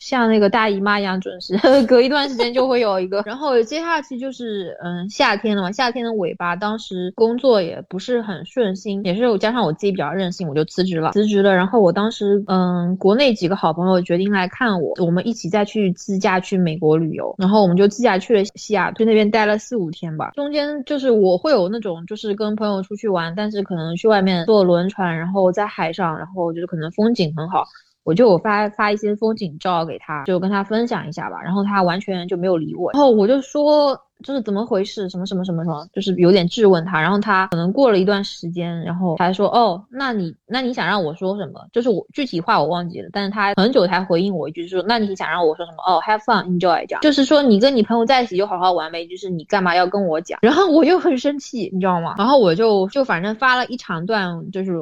像那个大姨妈一样准时，(laughs) 隔一段时间就会有一个。然后接下去就是嗯夏天了嘛，夏天的尾巴，当时工作也不是很顺心，也是加上我自己比较任性，我就辞职了。辞职了，然后我当时嗯国内几个好朋友决定来看我，我们一起再去自驾去美国旅游，然后我们就自驾去了西雅图那边待了四五天吧。中间就是我会有那种就是跟朋友出去玩，但是可能去外面坐轮船，然后在海上，然后就是可能风景很好，我就发发一些风景照给他，就跟他分享一下吧。然后他完全就没有理我，然后我就说。就是怎么回事？什么什么什么什么？就是有点质问他，然后他可能过了一段时间，然后他说：“哦，那你那你想让我说什么？就是我具体话我忘记了，但是他很久才回应我一句，说：那你想让我说什么？哦，have fun, enjoy 这样，就是说你跟你朋友在一起就好好玩呗，就是你干嘛要跟我讲？(laughs) 然后我又很生气，你知道吗？然后我就就反正发了一长段，就是。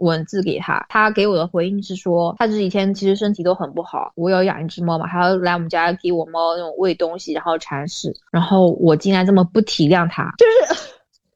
文字给他，他给我的回应是说，他这几天其实身体都很不好。我有养一只猫嘛，还要来我们家给我猫那种喂东西，然后铲屎。然后我竟然这么不体谅他，(laughs) 就是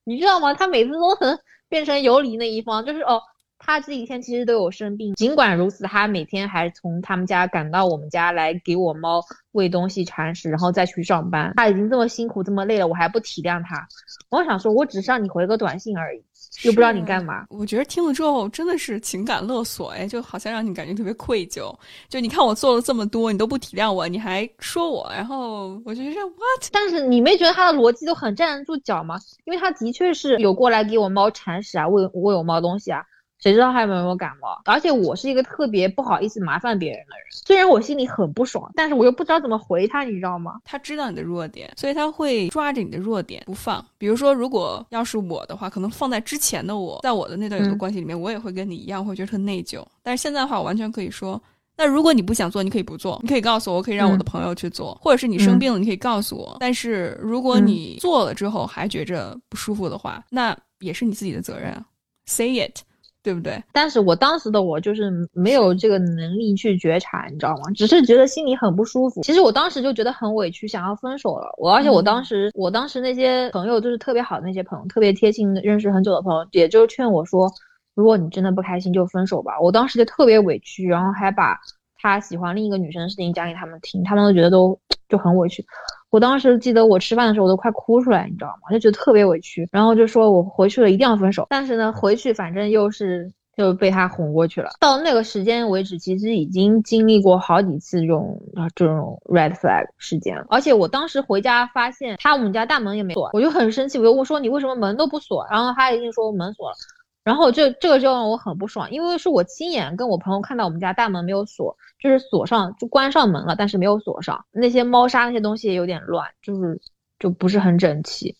你知道吗？他每次都很变成游离那一方，就是哦，他这几天其实都有生病，尽管如此，他每天还从他们家赶到我们家来给我猫喂东西、铲屎，然后再去上班。他已经这么辛苦、这么累了，我还不体谅他。我想说，我只是让你回个短信而已，又不知道你干嘛。我觉得听了之后真的是情感勒索，哎，就好像让你感觉特别愧疚。就你看我做了这么多，你都不体谅我，你还说我，然后我觉得 what？但是你没觉得他的逻辑都很站得住脚吗？因为他的确是有过来给我猫铲屎啊，喂喂我猫东西啊。谁知道他有没有感冒？而且我是一个特别不好意思麻烦别人的人，虽然我心里很不爽，但是我又不知道怎么回他，你知道吗？他知道你的弱点，所以他会抓着你的弱点不放。比如说，如果要是我的话，可能放在之前的我，在我的那段有的关系里面，我也会跟你一样，会觉得很内疚。但是现在的话，我完全可以说，那如果你不想做，你可以不做，你可以告诉我，我可以让我的朋友去做，或者是你生病了，你可以告诉我。但是如果你做了之后还觉着不舒服的话，那也是你自己的责任啊，say it。对不对？但是我当时的我就是没有这个能力去觉察，你知道吗？只是觉得心里很不舒服。其实我当时就觉得很委屈，想要分手了。我而且我当时，我当时那些朋友就是特别好的那些朋友，特别贴心的，认识很久的朋友，也就劝我说，如果你真的不开心，就分手吧。我当时就特别委屈，然后还把他喜欢另一个女生的事情讲给他们听，他们都觉得都 (tsk) 就很委屈。我当时记得我吃饭的时候我都快哭出来，你知道吗？就觉得特别委屈，然后就说我回去了一定要分手。但是呢，回去反正又是就被他哄过去了。到那个时间为止，其实已经经历过好几次这种啊这种 red flag 事件了。而且我当时回家发现他我们家大门也没锁，我就很生气，我就问说你为什么门都不锁？然后他一定说门锁了。然后这这个就让我很不爽，因为是我亲眼跟我朋友看到我们家大门没有锁，就是锁上就关上门了，但是没有锁上。那些猫砂那些东西也有点乱，就是就不是很整齐。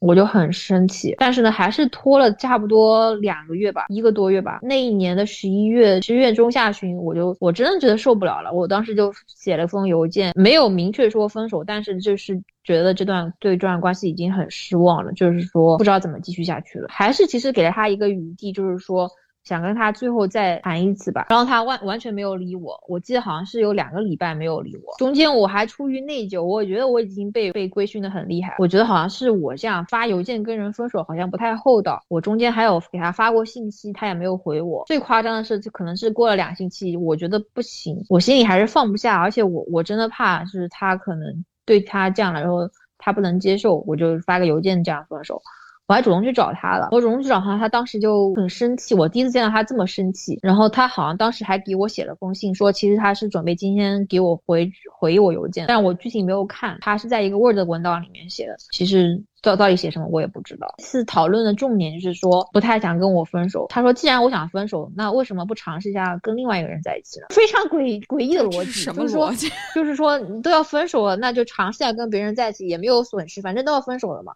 我就很生气，但是呢，还是拖了差不多两个月吧，一个多月吧。那一年的十一月，十一月中下旬，我就我真的觉得受不了了。我当时就写了封邮件，没有明确说分手，但是就是觉得这段对这段关系已经很失望了，就是说不知道怎么继续下去了。还是其实给了他一个余地，就是说。想跟他最后再谈一次吧，然后他完完全没有理我，我记得好像是有两个礼拜没有理我，中间我还出于内疚，我觉得我已经被被规训的很厉害，我觉得好像是我这样发邮件跟人分手好像不太厚道，我中间还有给他发过信息，他也没有回我，最夸张的是就可能是过了两星期，我觉得不行，我心里还是放不下，而且我我真的怕是他可能对他这样了，然后他不能接受，我就发个邮件这样分手。我还主动去找他了，我主动去找他，他当时就很生气。我第一次见到他这么生气，然后他好像当时还给我写了封信，说其实他是准备今天给我回回我邮件，但我具体没有看，他是在一个 Word 文档里面写的。其实到到底写什么我也不知道。是讨论的重点就是说不太想跟我分手。他说既然我想分手，那为什么不尝试一下跟另外一个人在一起呢？非常诡诡异的逻辑，什么逻辑？就是说你都要分手了，那就尝试一下跟别人在一起，也没有损失，反正都要分手了嘛。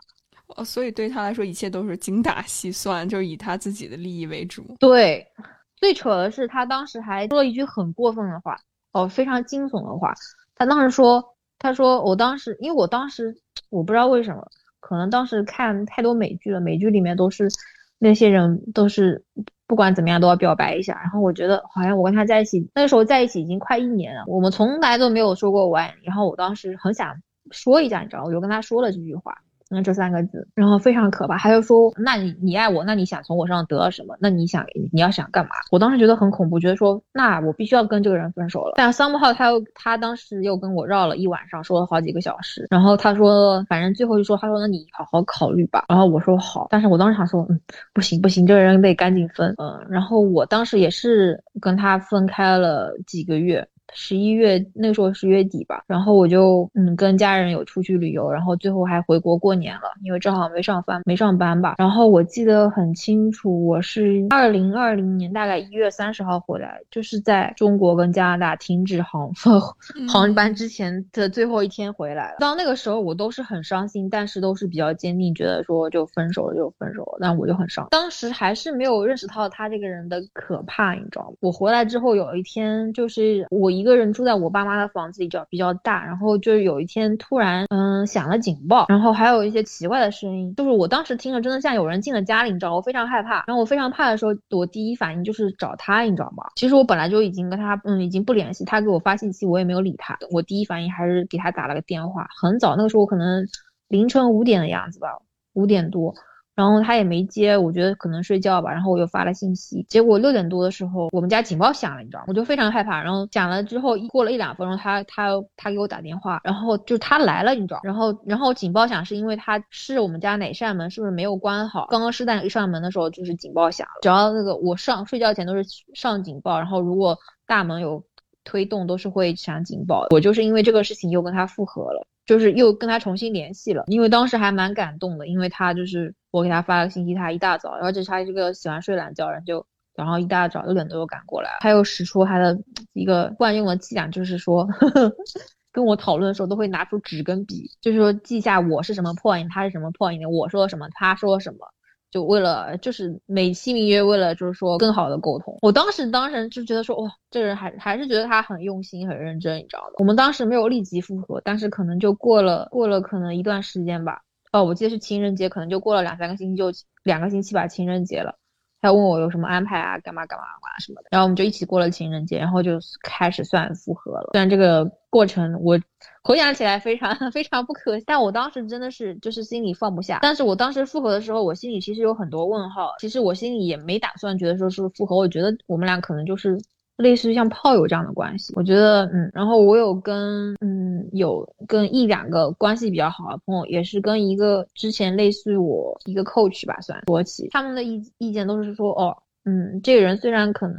哦，所以对他来说，一切都是精打细算，就是以他自己的利益为主。对，最扯的是他当时还说了一句很过分的话，哦，非常惊悚的话。他当时说，他说我当时，因为我当时我不知道为什么，可能当时看太多美剧了，美剧里面都是那些人都是不管怎么样都要表白一下。然后我觉得好像我跟他在一起，那时候在一起已经快一年了，我们从来都没有说过我爱你。然后我当时很想说一下，你知道，我就跟他说了这句话。那这三个字，然后非常可怕。他就说：“那你你爱我，那你想从我身上得到什么？那你想你要想干嘛？”我当时觉得很恐怖，觉得说：“那我必须要跟这个人分手了。”但 somehow 他又他当时又跟我绕了一晚上，说了好几个小时。然后他说：“反正最后就说，他说那你好好考虑吧。”然后我说：“好。”但是我当时想说：“嗯，不行不行，这个人得赶紧分。”嗯，然后我当时也是跟他分开了几个月。十一月那个时候十月底吧，然后我就嗯跟家人有出去旅游，然后最后还回国过年了，因为正好没上班没上班吧。然后我记得很清楚，我是二零二零年大概一月三十号回来，就是在中国跟加拿大停止航 (laughs) 航班之前的最后一天回来了。到那个时候我都是很伤心，但是都是比较坚定，觉得说就分手了就分手了。但我就很伤，当时还是没有认识到他这个人的可怕，你知道吗？我回来之后有一天就是我一。一个人住在我爸妈的房子里，就比较大。然后就是有一天突然，嗯，响了警报，然后还有一些奇怪的声音，就是我当时听了，真的像有人进了家里，你知道，我非常害怕。然后我非常怕的时候，我第一反应就是找他，你知道吗？其实我本来就已经跟他，嗯，已经不联系。他给我发信息，我也没有理他。我第一反应还是给他打了个电话。很早那个时候，可能凌晨五点的样子吧，五点多，然后他也没接，我觉得可能睡觉吧。然后我又发了信息，结果六点多的时候，我们家警报响了，你知道吗？我就非常害怕。然后响了之后，过了一两分钟，他他他给我打电话，然后就他来了，你知道。然后然后警报响是因为他是我们家哪扇门是不是没有关好？刚刚试戴一扇门的时候就是警报响了。只要那个我上睡觉前都是上警报，然后如果大门有推动都是会响警报。我就是因为这个事情又跟他复合了。就是又跟他重新联系了，因为当时还蛮感动的，因为他就是我给他发了个信息，他一大早，而且他这个喜欢睡懒觉人，就早上一大早六点多就赶过来他又使出他的一个惯用的伎俩，就是说呵 (laughs) 呵跟我讨论的时候都会拿出纸跟笔，就是说记下我是什么 point，他是什么 point，我说什么，他说什么。就为了就是美其名曰为了就是说更好的沟通，我当时当时就觉得说哇，这个人还还是觉得他很用心很认真，你知道的。我们当时没有立即复合，但是可能就过了过了可能一段时间吧。哦，我记得是情人节，可能就过了两三个星期就两个星期吧，情人节了。他问我有什么安排啊，干嘛干嘛啊什么的，然后我们就一起过了情人节，然后就开始算复合了。虽然这个过程我回想起来非常 (laughs) 非常不可，但我当时真的是就是心里放不下。但是我当时复合的时候，我心里其实有很多问号。其实我心里也没打算觉得说是复合，我觉得我们俩可能就是。类似于像炮友这样的关系，我觉得，嗯，然后我有跟，嗯，有跟一两个关系比较好的朋友，也是跟一个之前类似于我一个 coach 吧，算说起，他们的意意见都是说，哦，嗯，这个人虽然可能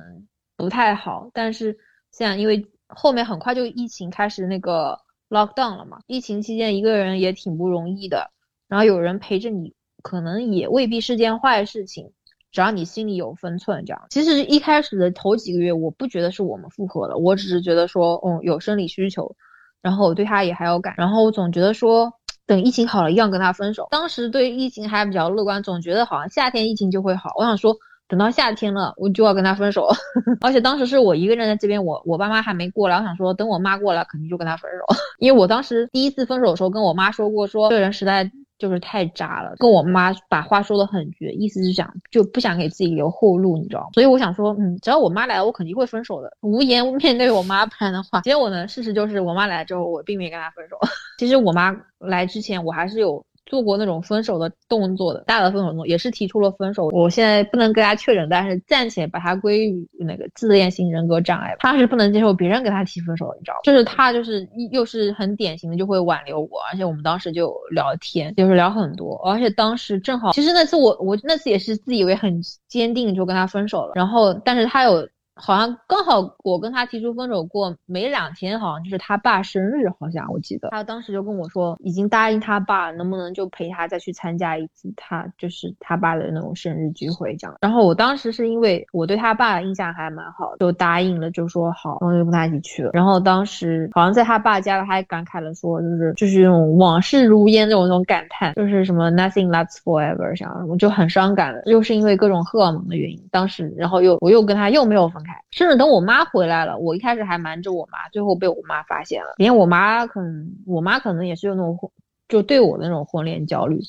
不太好，但是现在因为后面很快就疫情开始那个 lock down 了嘛，疫情期间一个人也挺不容易的，然后有人陪着你，可能也未必是件坏事情。只要你心里有分寸，这样。其实一开始的头几个月，我不觉得是我们复合了，我只是觉得说，嗯，有生理需求，然后我对他也还有感，然后我总觉得说，等疫情好了，一样跟他分手。当时对疫情还比较乐观，总觉得好像夏天疫情就会好。我想说，等到夏天了，我就要跟他分手。(laughs) 而且当时是我一个人在这边，我我爸妈还没过来，我想说，等我妈过来，肯定就跟他分手。(laughs) 因为我当时第一次分手的时候，跟我妈说过，说这个人实在。就是太渣了，跟我妈把话说的很绝，意思是想就不想给自己留后路，你知道吗？所以我想说，嗯，只要我妈来了，我肯定会分手的，无颜面对我妈，不然的话。结果呢，事实就是我妈来了之后，我并没跟她分手。(laughs) 其实我妈来之前，我还是有。做过那种分手的动作的，大的分手动作也是提出了分手。我现在不能跟他确诊，但是暂且把他归于那个自恋型人格障碍。他是不能接受别人跟他提分手，你知道吗？就是他就是又是很典型的就会挽留我，而且我们当时就聊天，就是聊很多，而且当时正好，其实那次我我那次也是自以为很坚定就跟他分手了，然后但是他有。好像刚好我跟他提出分手过没两天，好像就是他爸生日，好像我记得他当时就跟我说，已经答应他爸，能不能就陪他再去参加一次他就是他爸的那种生日聚会这样。然后我当时是因为我对他爸印象还蛮好，就答应了，就说好，然后就跟他一起去了。然后当时好像在他爸家，他还感慨了说，就是就是那种往事如烟这种那种感叹，就是什么 nothing lasts forever，想我就很伤感了，又是因为各种荷尔蒙的原因，当时然后又我又跟他又没有分。甚至等我妈回来了，我一开始还瞒着我妈，最后被我妈发现了。连我妈可能，我妈可能也是有那种，就对我的那种婚恋焦虑，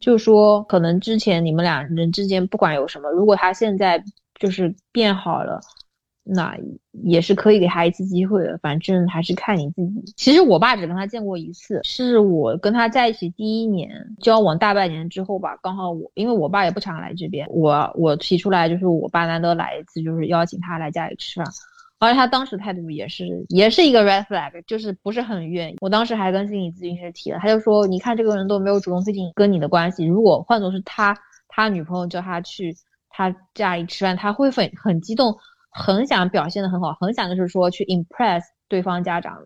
就说可能之前你们俩人之间不管有什么，如果他现在就是变好了。那也是可以给他一次机会的，反正还是看你自己。其实我爸只跟他见过一次，是我跟他在一起第一年交往大半年之后吧，刚好我因为我爸也不常来这边，我我提出来就是我爸难得来一次，就是邀请他来家里吃饭，而且他当时态度也是也是一个 red flag，就是不是很愿意。我当时还跟心理咨询师提了，他就说你看这个人都没有主动推进跟你的关系，如果换作是他他女朋友叫他去他家里吃饭，他会很很激动。很想表现的很好，很想就是说去 impress 对方家长，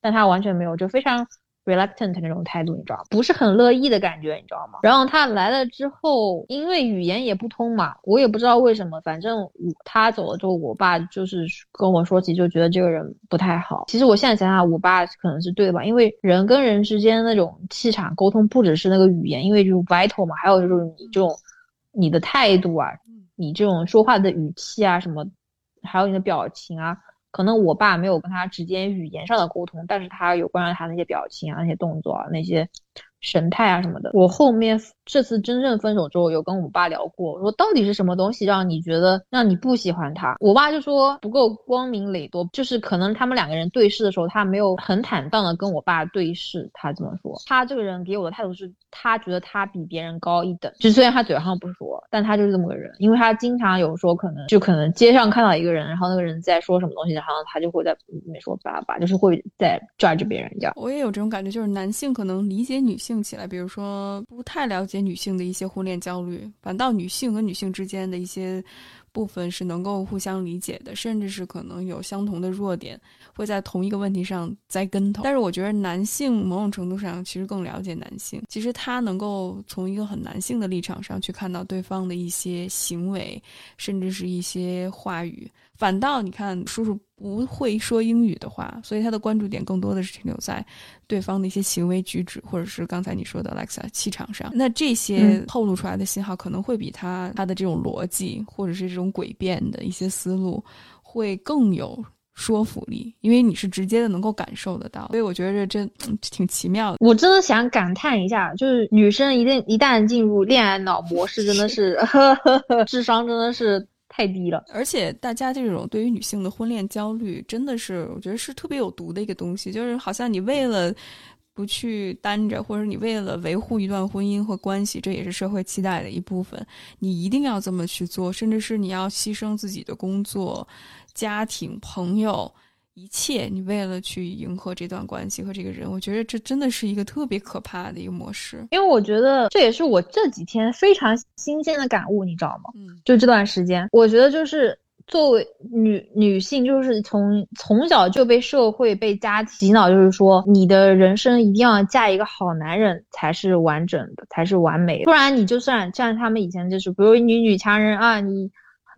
但他完全没有，就非常 reluctant 那种态度，你知道吗？不是很乐意的感觉，你知道吗？然后他来了之后，因为语言也不通嘛，我也不知道为什么，反正我他走了之后，我爸就是跟我说起，就觉得这个人不太好。其实我现在想想，我爸可能是对的吧，因为人跟人之间那种气场沟通，不只是那个语言，因为就是 vital 嘛，还有就是你这种你的态度啊，你这种说话的语气啊什么。还有你的表情啊，可能我爸没有跟他直接语言上的沟通，但是他有关于他那些表情啊、那些动作啊、那些神态啊什么的。我后面这次真正分手之后，有跟我爸聊过，我说到底是什么东西让你觉得让你不喜欢他？我爸就说不够光明磊落，就是可能他们两个人对视的时候，他没有很坦荡的跟我爸对视。他这么说，他这个人给我的态度是，他觉得他比别人高一等。就虽然他嘴上不说，但他就是这么个人，因为他经常有时候可能就可能街上看到一个人，然后那个人在说什么东西，然后他就会在没说爸爸，就是会在 judge 别人这样。我也有这种感觉，就是男性可能理解女性性起来，比如说不太了解女性的一些婚恋焦虑，反倒女性和女性之间的一些。部分是能够互相理解的，甚至是可能有相同的弱点，会在同一个问题上栽跟头。但是我觉得男性某种程度上其实更了解男性，其实他能够从一个很男性的立场上去看到对方的一些行为，甚至是一些话语。反倒你看，叔叔不会说英语的话，所以他的关注点更多的是停留在对方的一些行为举止，或者是刚才你说的 Alexa 气场上。那这些透露出来的信号，可能会比他他的这种逻辑，或者是这种诡辩的一些思路，会更有说服力，因为你是直接的能够感受得到。所以我觉得这真挺奇妙的。我真的想感叹一下，就是女生一定一旦进入恋爱脑模式，真的是 (laughs) 智商真的是。太低了，而且大家这种对于女性的婚恋焦虑，真的是我觉得是特别有毒的一个东西。就是好像你为了不去单着，或者你为了维护一段婚姻或关系，这也是社会期待的一部分，你一定要这么去做，甚至是你要牺牲自己的工作、家庭、朋友。一切，你为了去迎合这段关系和这个人，我觉得这真的是一个特别可怕的一个模式。因为我觉得这也是我这几天非常新鲜的感悟，你知道吗？嗯，就这段时间，我觉得就是作为女女性，就是从从小就被社会被家洗脑，就是说你的人生一定要嫁一个好男人才是完整的，才是完美的，不然你就算像他们以前就是，比如你女强人啊，你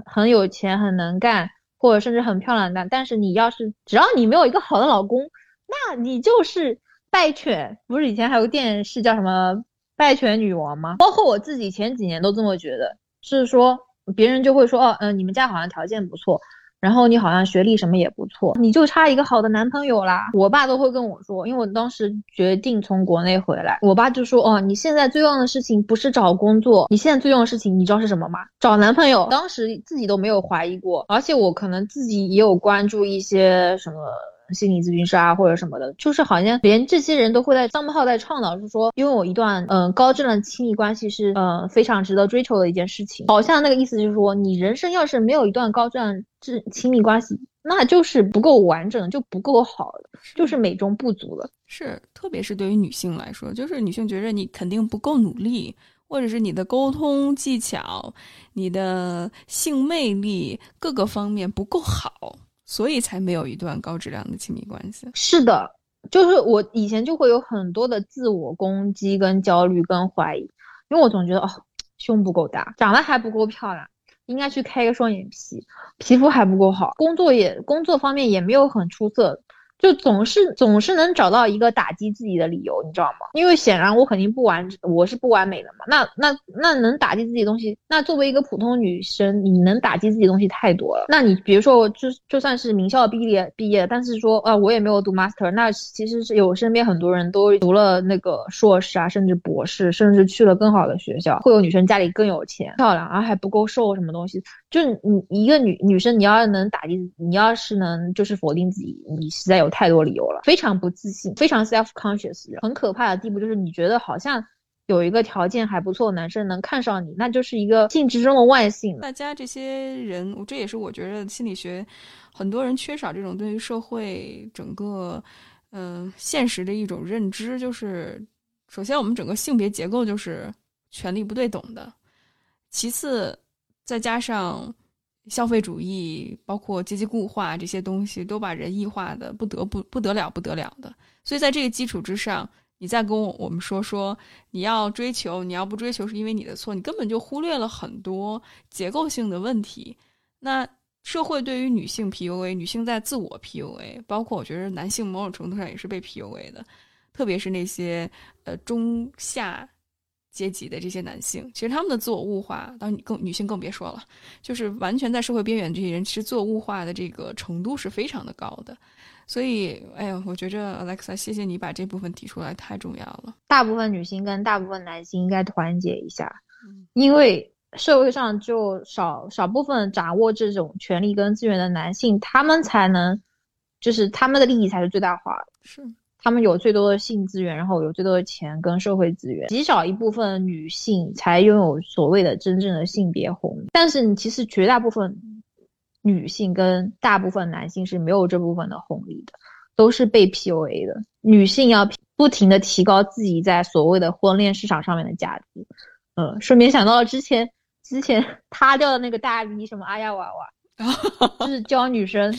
很有钱很能干。或者甚至很漂亮的，但是你要是只要你没有一个好的老公，那你就是败犬。不是以前还有个电视叫什么《败犬女王》吗？包括我自己前几年都这么觉得，是说别人就会说，哦，嗯，你们家好像条件不错。然后你好像学历什么也不错，你就差一个好的男朋友啦。我爸都会跟我说，因为我当时决定从国内回来，我爸就说：“哦，你现在最重要的事情不是找工作，你现在最重要的事情你知道是什么吗？找男朋友。”当时自己都没有怀疑过，而且我可能自己也有关注一些什么。心理咨询师啊，或者什么的，就是好像连这些人都会在账号在倡导，是说，因为我一段嗯高质量的亲密关系是嗯非常值得追求的一件事情，好像那个意思就是说，你人生要是没有一段高质量质亲密关系，那就是不够完整，就不够好，就是美中不足的。是，特别是对于女性来说，就是女性觉得你肯定不够努力，或者是你的沟通技巧、你的性魅力各个方面不够好。所以才没有一段高质量的亲密关系。是的，就是我以前就会有很多的自我攻击、跟焦虑、跟怀疑，因为我总觉得哦，胸不够大，长得还不够漂亮，应该去开个双眼皮，皮肤还不够好，工作也工作方面也没有很出色。就总是总是能找到一个打击自己的理由，你知道吗？因为显然我肯定不完，我是不完美的嘛。那那那能打击自己的东西，那作为一个普通女生，你能打击自己的东西太多了。那你比如说，我就就算是名校毕业毕业，但是说啊，我也没有读 master，那其实是有身边很多人都读了那个硕士啊，甚至博士，甚至去了更好的学校。会有女生家里更有钱、漂亮，然后还不够瘦，什么东西？就你一个女女生，你要能打击，你要是能就是否定自己，你实在有太多理由了，非常不自信，非常 self conscious，很可怕的地步就是你觉得好像有一个条件还不错的男生能看上你，那就是一个性之中的万幸。大家这些人，这也是我觉得心理学很多人缺少这种对于社会整个嗯现实的一种认知，就是首先我们整个性别结构就是权力不对等的，其次。再加上消费主义，包括阶级固化这些东西，都把人异化的不得不不得了不得了的。所以在这个基础之上，你再跟我我们说说你要追求，你要不追求是因为你的错，你根本就忽略了很多结构性的问题。那社会对于女性 PUA，女性在自我 PUA，包括我觉得男性某种程度上也是被 PUA 的，特别是那些呃中下。阶级的这些男性，其实他们的自我物化，当然你更女性更别说了，就是完全在社会边缘这些人，其实自我物化的这个程度是非常的高的。所以，哎呀，我觉着 Alexa，谢谢你把这部分提出来，太重要了。大部分女性跟大部分男性应该团结一下，因为社会上就少少部分掌握这种权利跟资源的男性，他们才能，就是他们的利益才是最大化的。是。他们有最多的性资源，然后有最多的钱跟社会资源，极少一部分女性才拥有所谓的真正的性别红利。但是，你其实绝大部分女性跟大部分男性是没有这部分的红利的，都是被 PUA 的。女性要不停的提高自己在所谓的婚恋市场上面的价值。嗯，顺便想到了之前之前 (laughs) 塌掉的那个大 V 什么阿亚娃娃，就是教女生。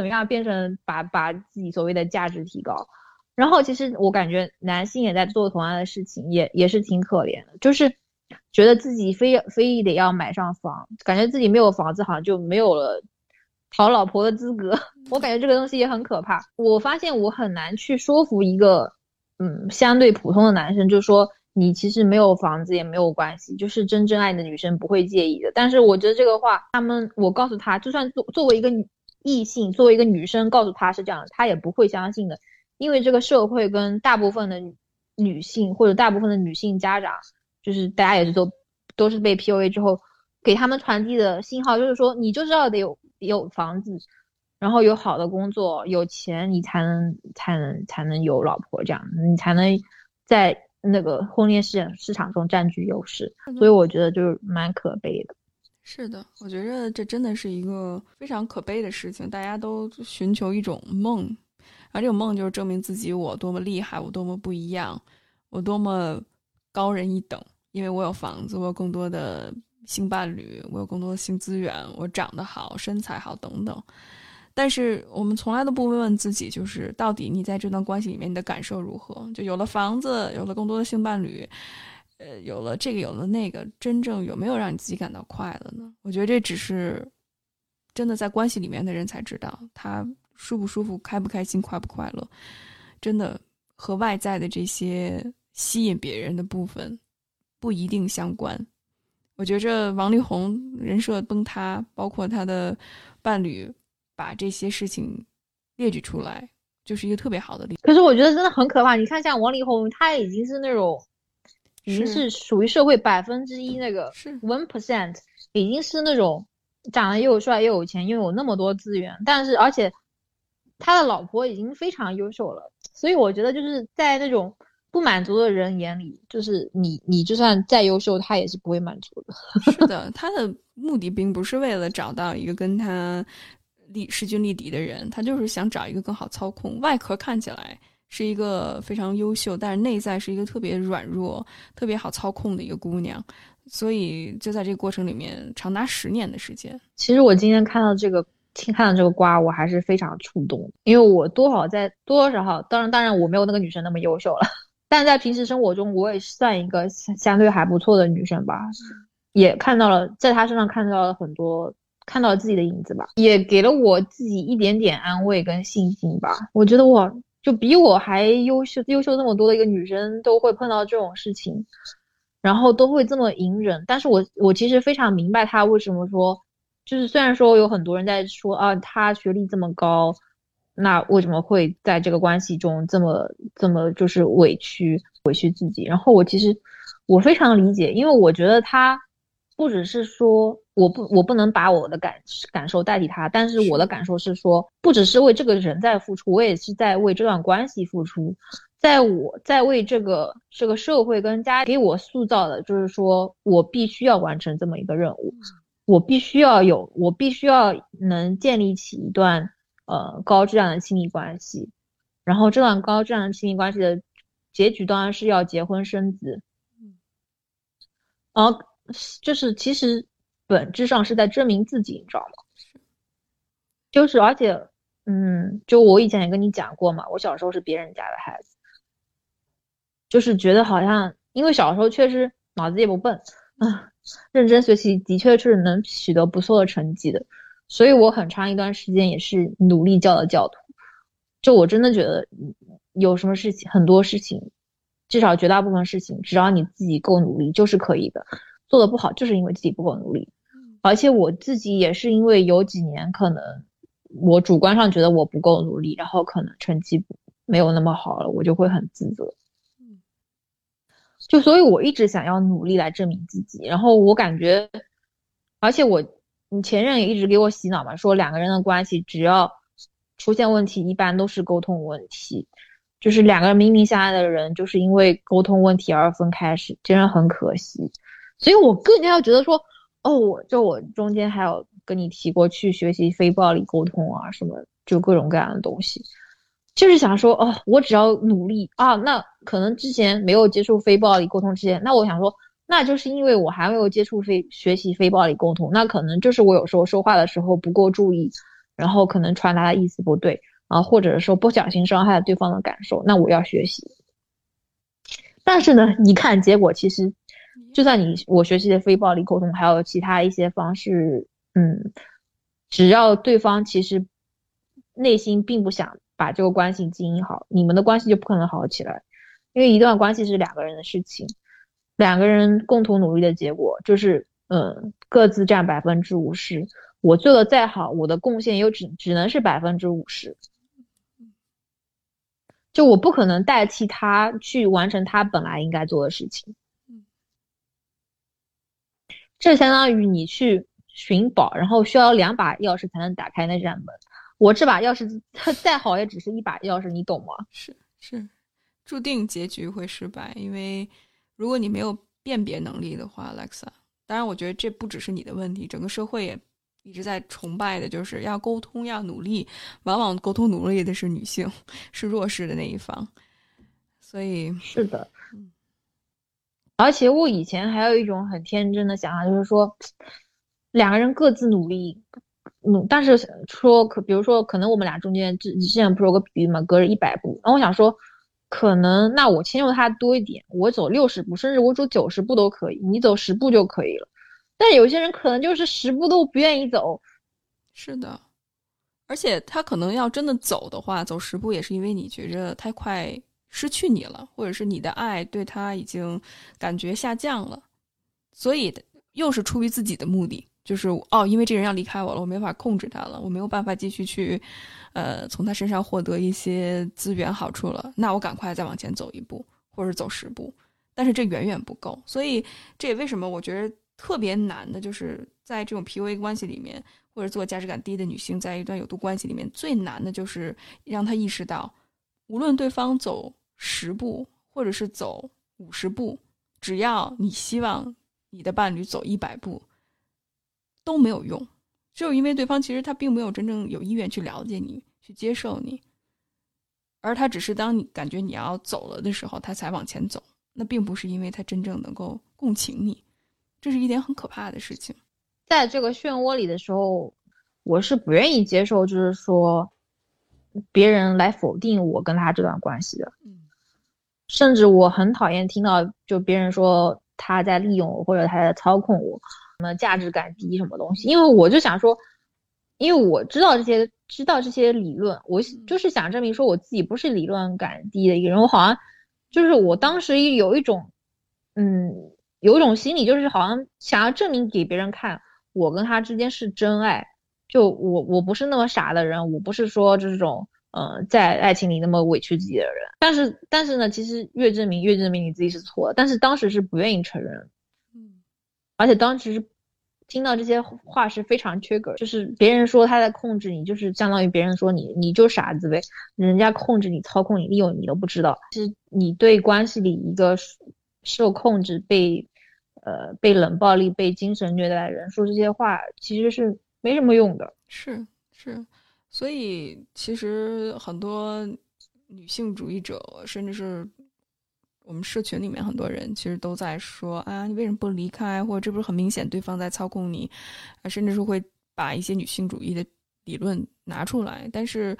怎么样变成把把自己所谓的价值提高？然后其实我感觉男性也在做同样的事情，也也是挺可怜的，就是觉得自己非非得要买上房，感觉自己没有房子好像就没有了讨老婆的资格。我感觉这个东西也很可怕。我发现我很难去说服一个嗯相对普通的男生，就说你其实没有房子也没有关系，就是真正爱你的女生不会介意的。但是我觉得这个话，他们我告诉他，就算作作为一个女。异性作为一个女生告诉他是这样的，他也不会相信的，因为这个社会跟大部分的女性或者大部分的女性家长，就是大家也是都都是被 PUA 之后给他们传递的信号，就是说你就知道得有有房子，然后有好的工作，有钱你才能才能才能有老婆这样，你才能在那个婚恋市市场中占据优势，所以我觉得就是蛮可悲的。是的，我觉着这真的是一个非常可悲的事情。大家都寻求一种梦，而这种梦就是证明自己我多么厉害，我多么不一样，我多么高人一等，因为我有房子，我有更多的性伴侣，我有更多的性资源，我长得好，身材好等等。但是我们从来都不问问自己，就是到底你在这段关系里面你的感受如何？就有了房子，有了更多的性伴侣。呃，有了这个，有了那个，真正有没有让你自己感到快乐呢？我觉得这只是真的在关系里面的人才知道，他舒不舒服，开不开心，快不快乐，真的和外在的这些吸引别人的部分不一定相关。我觉着王力宏人设崩塌，包括他的伴侣把这些事情列举出来，就是一个特别好的例子。可是我觉得真的很可怕。你看，像王力宏，他已经是那种。已经是属于社会百分之一那个 one percent，已经是那种长得又帅又有钱，又有那么多资源，但是而且他的老婆已经非常优秀了，所以我觉得就是在那种不满足的人眼里，就是你你就算再优秀，他也是不会满足的。(laughs) 是的，他的目的并不是为了找到一个跟他力势均力敌的人，他就是想找一个更好操控，外壳看起来。是一个非常优秀，但是内在是一个特别软弱、特别好操控的一个姑娘，所以就在这个过程里面，长达十年的时间。其实我今天看到这个，听看到这个瓜，我还是非常触动，因为我多少在多多少少，当然当然我没有那个女生那么优秀了，(laughs) 但在平时生活中，我也算一个相对还不错的女生吧，(laughs) 也看到了在她身上看到了很多，看到了自己的影子吧，也给了我自己一点点安慰跟信心吧。我觉得我。就比我还优秀，优秀那么多的一个女生都会碰到这种事情，然后都会这么隐忍。但是我我其实非常明白她为什么说，就是虽然说有很多人在说啊，她学历这么高，那为什么会在这个关系中这么这么就是委屈委屈自己？然后我其实我非常理解，因为我觉得她不只是说。我不，我不能把我的感感受代替他，但是我的感受是说，不只是为这个人在付出，我也是在为这段关系付出，在我在为这个这个社会跟家给我塑造的，就是说我必须要完成这么一个任务，我必须要有，我必须要能建立起一段呃高质量的亲密关系，然后这段高质量的亲密关系的结局当然是要结婚生子，嗯，然后就是其实。本质上是在证明自己，你知道吗？就是，而且，嗯，就我以前也跟你讲过嘛，我小时候是别人家的孩子，就是觉得好像，因为小时候确实脑子也不笨，啊，认真学习的确是能取得不错的成绩的，所以我很长一段时间也是努力教的教徒。就我真的觉得，有什么事情，很多事情，至少绝大部分事情，只要你自己够努力，就是可以的。做的不好，就是因为自己不够努力。而且我自己也是因为有几年可能我主观上觉得我不够努力，然后可能成绩没有那么好了，我就会很自责。就所以，我一直想要努力来证明自己。然后我感觉，而且我，你前任也一直给我洗脑嘛，说两个人的关系只要出现问题，一般都是沟通问题。就是两个人明明相爱的人，就是因为沟通问题而分开，是真的很可惜。所以我更加要觉得说，哦，我就我中间还有跟你提过去学习非暴力沟通啊，什么就各种各样的东西，就是想说，哦，我只要努力啊，那可能之前没有接触非暴力沟通之前，那我想说，那就是因为我还没有接触非学习非暴力沟通，那可能就是我有时候说话的时候不够注意，然后可能传达的意思不对。啊，或者说不小心伤害了对方的感受，那我要学习。但是呢，你看结果，其实就算你我学习的非暴力沟通，还有其他一些方式，嗯，只要对方其实内心并不想把这个关系经营好，你们的关系就不可能好起来。因为一段关系是两个人的事情，两个人共同努力的结果就是，嗯，各自占百分之五十。我做的再好，我的贡献又只只能是百分之五十。就我不可能代替他去完成他本来应该做的事情，这相当于你去寻宝，然后需要两把钥匙才能打开那扇门。我这把钥匙再好，也只是一把钥匙，你懂吗？是是，注定结局会失败，因为如果你没有辨别能力的话，Alexa，当然我觉得这不只是你的问题，整个社会也。一直在崇拜的就是要沟通，要努力。往往沟通努力的是女性，是弱势的那一方。所以是的，而且我以前还有一种很天真的想法，就是说两个人各自努力，努，但是说可，比如说可能我们俩中间之之前不是有个比喻嘛，隔着一百步。然后我想说，可能那我迁就他多一点，我走六十步，甚至我走九十步都可以，你走十步就可以了。但有些人可能就是十步都不愿意走，是的，而且他可能要真的走的话，走十步也是因为你觉着太快失去你了，或者是你的爱对他已经感觉下降了，所以又是出于自己的目的，就是哦，因为这人要离开我了，我没法控制他了，我没有办法继续去，呃，从他身上获得一些资源好处了，那我赶快再往前走一步，或者走十步，但是这远远不够，所以这也为什么我觉得。特别难的就是在这种 PUA 关系里面，或者做价值感低的女性，在一段有毒关系里面，最难的就是让她意识到，无论对方走十步，或者是走五十步，只要你希望你的伴侣走一百步，都没有用，就因为对方其实他并没有真正有意愿去了解你，去接受你，而他只是当你感觉你要走了的时候，他才往前走，那并不是因为他真正能够共情你。这是一点很可怕的事情，在这个漩涡里的时候，我是不愿意接受，就是说别人来否定我跟他这段关系的。嗯，甚至我很讨厌听到就别人说他在利用我或者他在操控我，什么价值感低什么东西。因为我就想说，因为我知道这些，知道这些理论，我就是想证明说我自己不是理论感低的一个人。我好像就是我当时有一种，嗯。有一种心理，就是好像想要证明给别人看，我跟他之间是真爱。就我，我不是那么傻的人，我不是说这种，呃，在爱情里那么委屈自己的人。但是，但是呢，其实越证明越证明你自己是错的。但是当时是不愿意承认，嗯，而且当时是听到这些话是非常 trigger，就是别人说他在控制你，就是相当于别人说你，你就傻子呗，人家控制你、操控你、利用你都不知道。其实你对关系里一个受控制被。呃，被冷暴力、被精神虐待的人说这些话，其实是没什么用的。是是，所以其实很多女性主义者，甚至是我们社群里面很多人，其实都在说啊，你为什么不离开？或者这不是很明显对方在操控你？啊，甚至是会把一些女性主义的理论拿出来。但是，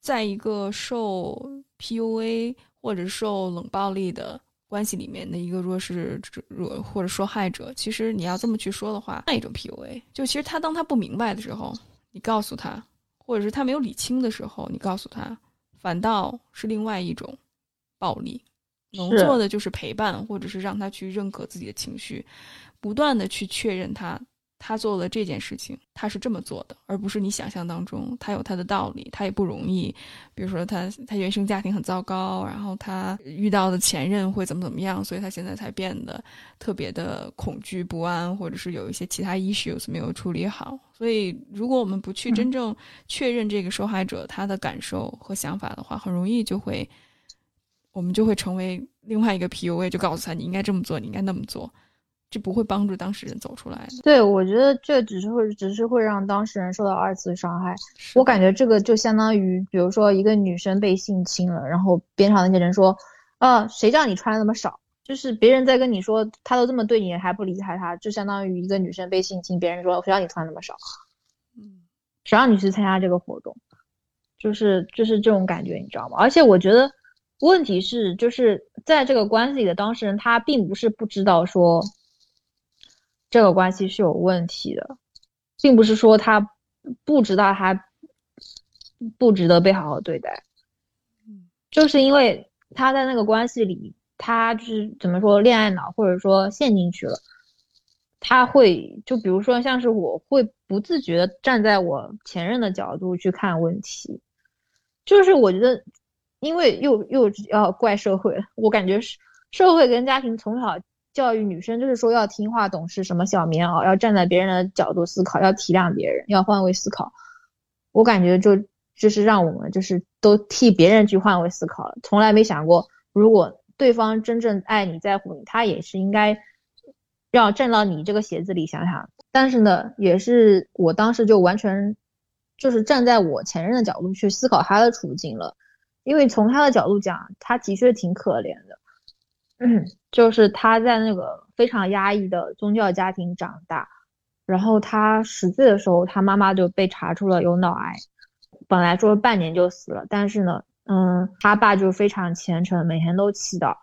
在一个受 PUA 或者受冷暴力的。关系里面的一个弱势弱或者受害者，其实你要这么去说的话，那一种 PUA，就其实他当他不明白的时候，你告诉他，或者是他没有理清的时候，你告诉他，反倒是另外一种暴力。能做的就是陪伴，或者是让他去认可自己的情绪，不断的去确认他他做了这件事情，他是这么做的，而不是你想象当中他有他的道理，他也不容易。比如说他他原生家庭很糟糕，然后他遇到的前任会怎么怎么样，所以他现在才变得特别的恐惧不安，或者是有一些其他 issues 没有处理好。所以如果我们不去真正确认这个受害者他的感受和想法的话，很容易就会我们就会成为另外一个 PUA，就告诉他你应该这么做，你应该那么做。这不会帮助当事人走出来的。对，我觉得这只是会，只是会让当事人受到二次伤害。我感觉这个就相当于，比如说一个女生被性侵了，然后边上那些人说：“啊，谁叫你穿那么少？”就是别人在跟你说，他都这么对你，还不离开他，就相当于一个女生被性侵，别人说：“谁让你穿那么少？”嗯，谁让你去参加这个活动？就是就是这种感觉，你知道吗？而且我觉得问题是，就是在这个关系里的当事人，他并不是不知道说。这个关系是有问题的，并不是说他不知道他不值得被好好对待，就是因为他在那个关系里，他就是怎么说恋爱脑，或者说陷进去了，他会就比如说像是我会不自觉的站在我前任的角度去看问题，就是我觉得，因为又又要怪社会，我感觉是社会跟家庭从小。教育女生就是说要听话懂事，什么小棉袄，要站在别人的角度思考，要体谅别人，要换位思考。我感觉就就是让我们就是都替别人去换位思考了，从来没想过如果对方真正爱你在乎你，他也是应该要站到你这个鞋子里想想。但是呢，也是我当时就完全就是站在我前任的角度去思考他的处境了，因为从他的角度讲，他的确挺可怜的。就是他在那个非常压抑的宗教家庭长大，然后他十岁的时候，他妈妈就被查出了有脑癌，本来说半年就死了，但是呢，嗯，他爸就非常虔诚，每天都祈祷，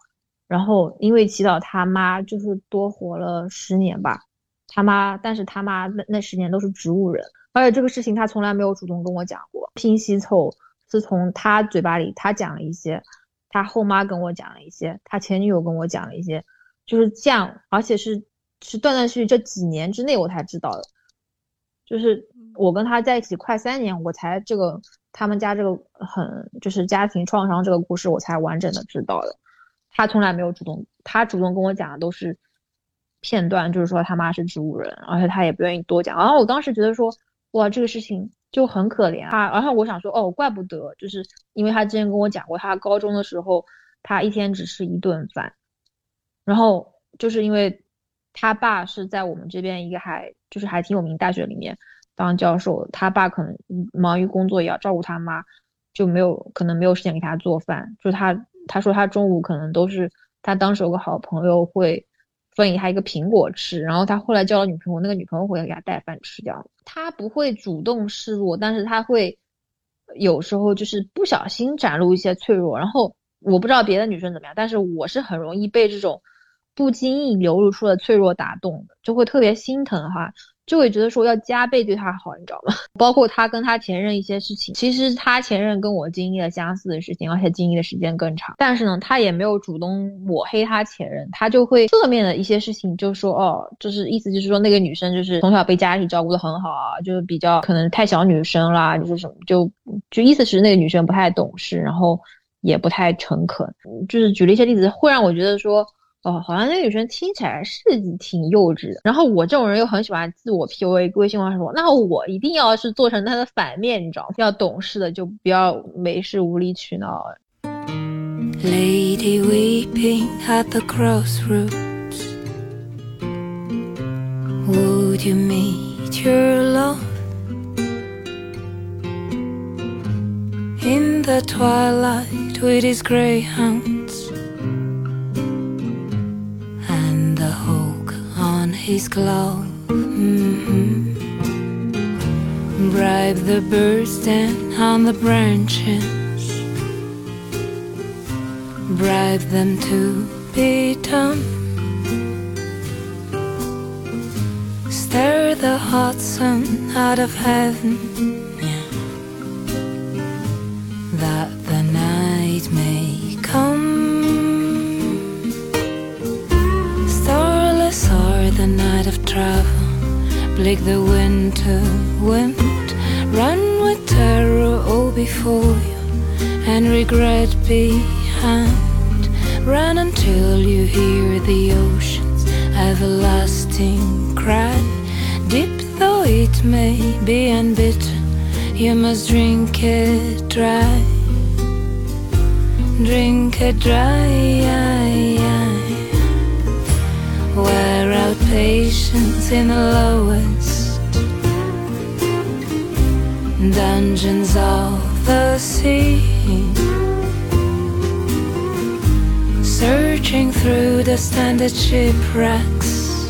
然后因为祈祷，他妈就是多活了十年吧，他妈，但是他妈那那十年都是植物人，而且这个事情他从来没有主动跟我讲过，拼西凑是从他嘴巴里他讲了一些。他后妈跟我讲了一些，他前女友跟我讲了一些，就是这样，而且是是断断续续这几年之内我才知道的，就是我跟他在一起快三年，我才这个他们家这个很就是家庭创伤这个故事我才完整的知道的，他从来没有主动，他主动跟我讲的都是片段，就是说他妈是植物人，而且他也不愿意多讲，然后我当时觉得说，哇，这个事情。就很可怜啊，然后我想说，哦，怪不得，就是因为他之前跟我讲过，他高中的时候，他一天只吃一顿饭，然后就是因为他爸是在我们这边一个还就是还挺有名大学里面当教授，他爸可能忙于工作也要照顾他妈，就没有可能没有时间给他做饭，就他他说他中午可能都是他当时有个好朋友会。分给他一个苹果吃，然后他后来交了女朋友，那个女朋友回来给他带饭吃掉。他不会主动示弱，但是他会有时候就是不小心展露一些脆弱。然后我不知道别的女生怎么样，但是我是很容易被这种不经意流露出的脆弱打动的，就会特别心疼哈。就会觉得说要加倍对他好，你知道吗？包括他跟他前任一些事情，其实他前任跟我经历了相似的事情，而且经历的时间更长。但是呢，他也没有主动抹黑他前任，他就会侧面的一些事情就说哦，就是意思就是说那个女生就是从小被家里照顾的很好啊，就是比较可能太小女生啦，就是什么就就意思是那个女生不太懂事，然后也不太诚恳，就是举了一些例子，会让我觉得说。哦，好像那个女生听起来是挺幼稚的。然后我这种人又很喜欢自我 PUA，规性化说，那我一定要是做成她的反面，你知道吗？要懂事的，就不要没事无理取闹。Lady weeping at the crossroads, would you meet your love in the twilight with his greyhound? Greyhounds? his glove. Mm-hmm. Bribe the birds down on the branches. Bribe them to be dumb. Stir the hot sun out of heaven. Travel, bleak the winter wind. Run with terror all before you and regret behind. Run until you hear the ocean's everlasting cry. Deep though it may be and bitter, you must drink it dry. Drink it dry. Out patience in the lowest dungeons of the sea. Searching through the standard shipwrecks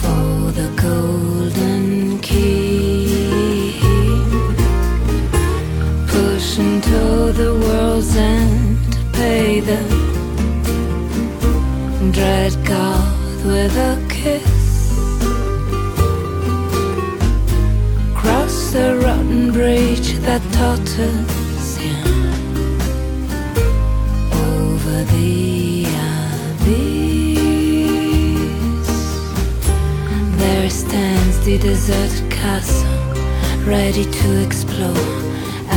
for the golden key. Pushing to the world's end to pay the with a kiss. Cross the rotten bridge that totters yeah, over the abyss. There stands the deserted castle, ready to explore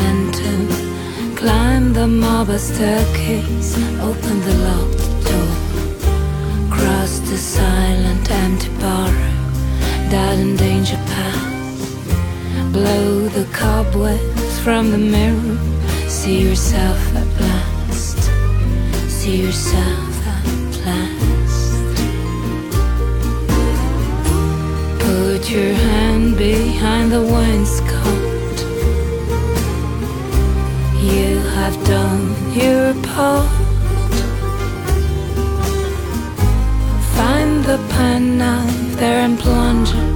and to climb the marble staircase, open the cross the silent empty barroom that in danger pass. Blow the cobwebs from the mirror. See yourself at last. See yourself at last. Put your hand behind the wainscot. You have done your part. pine knife there and plunger.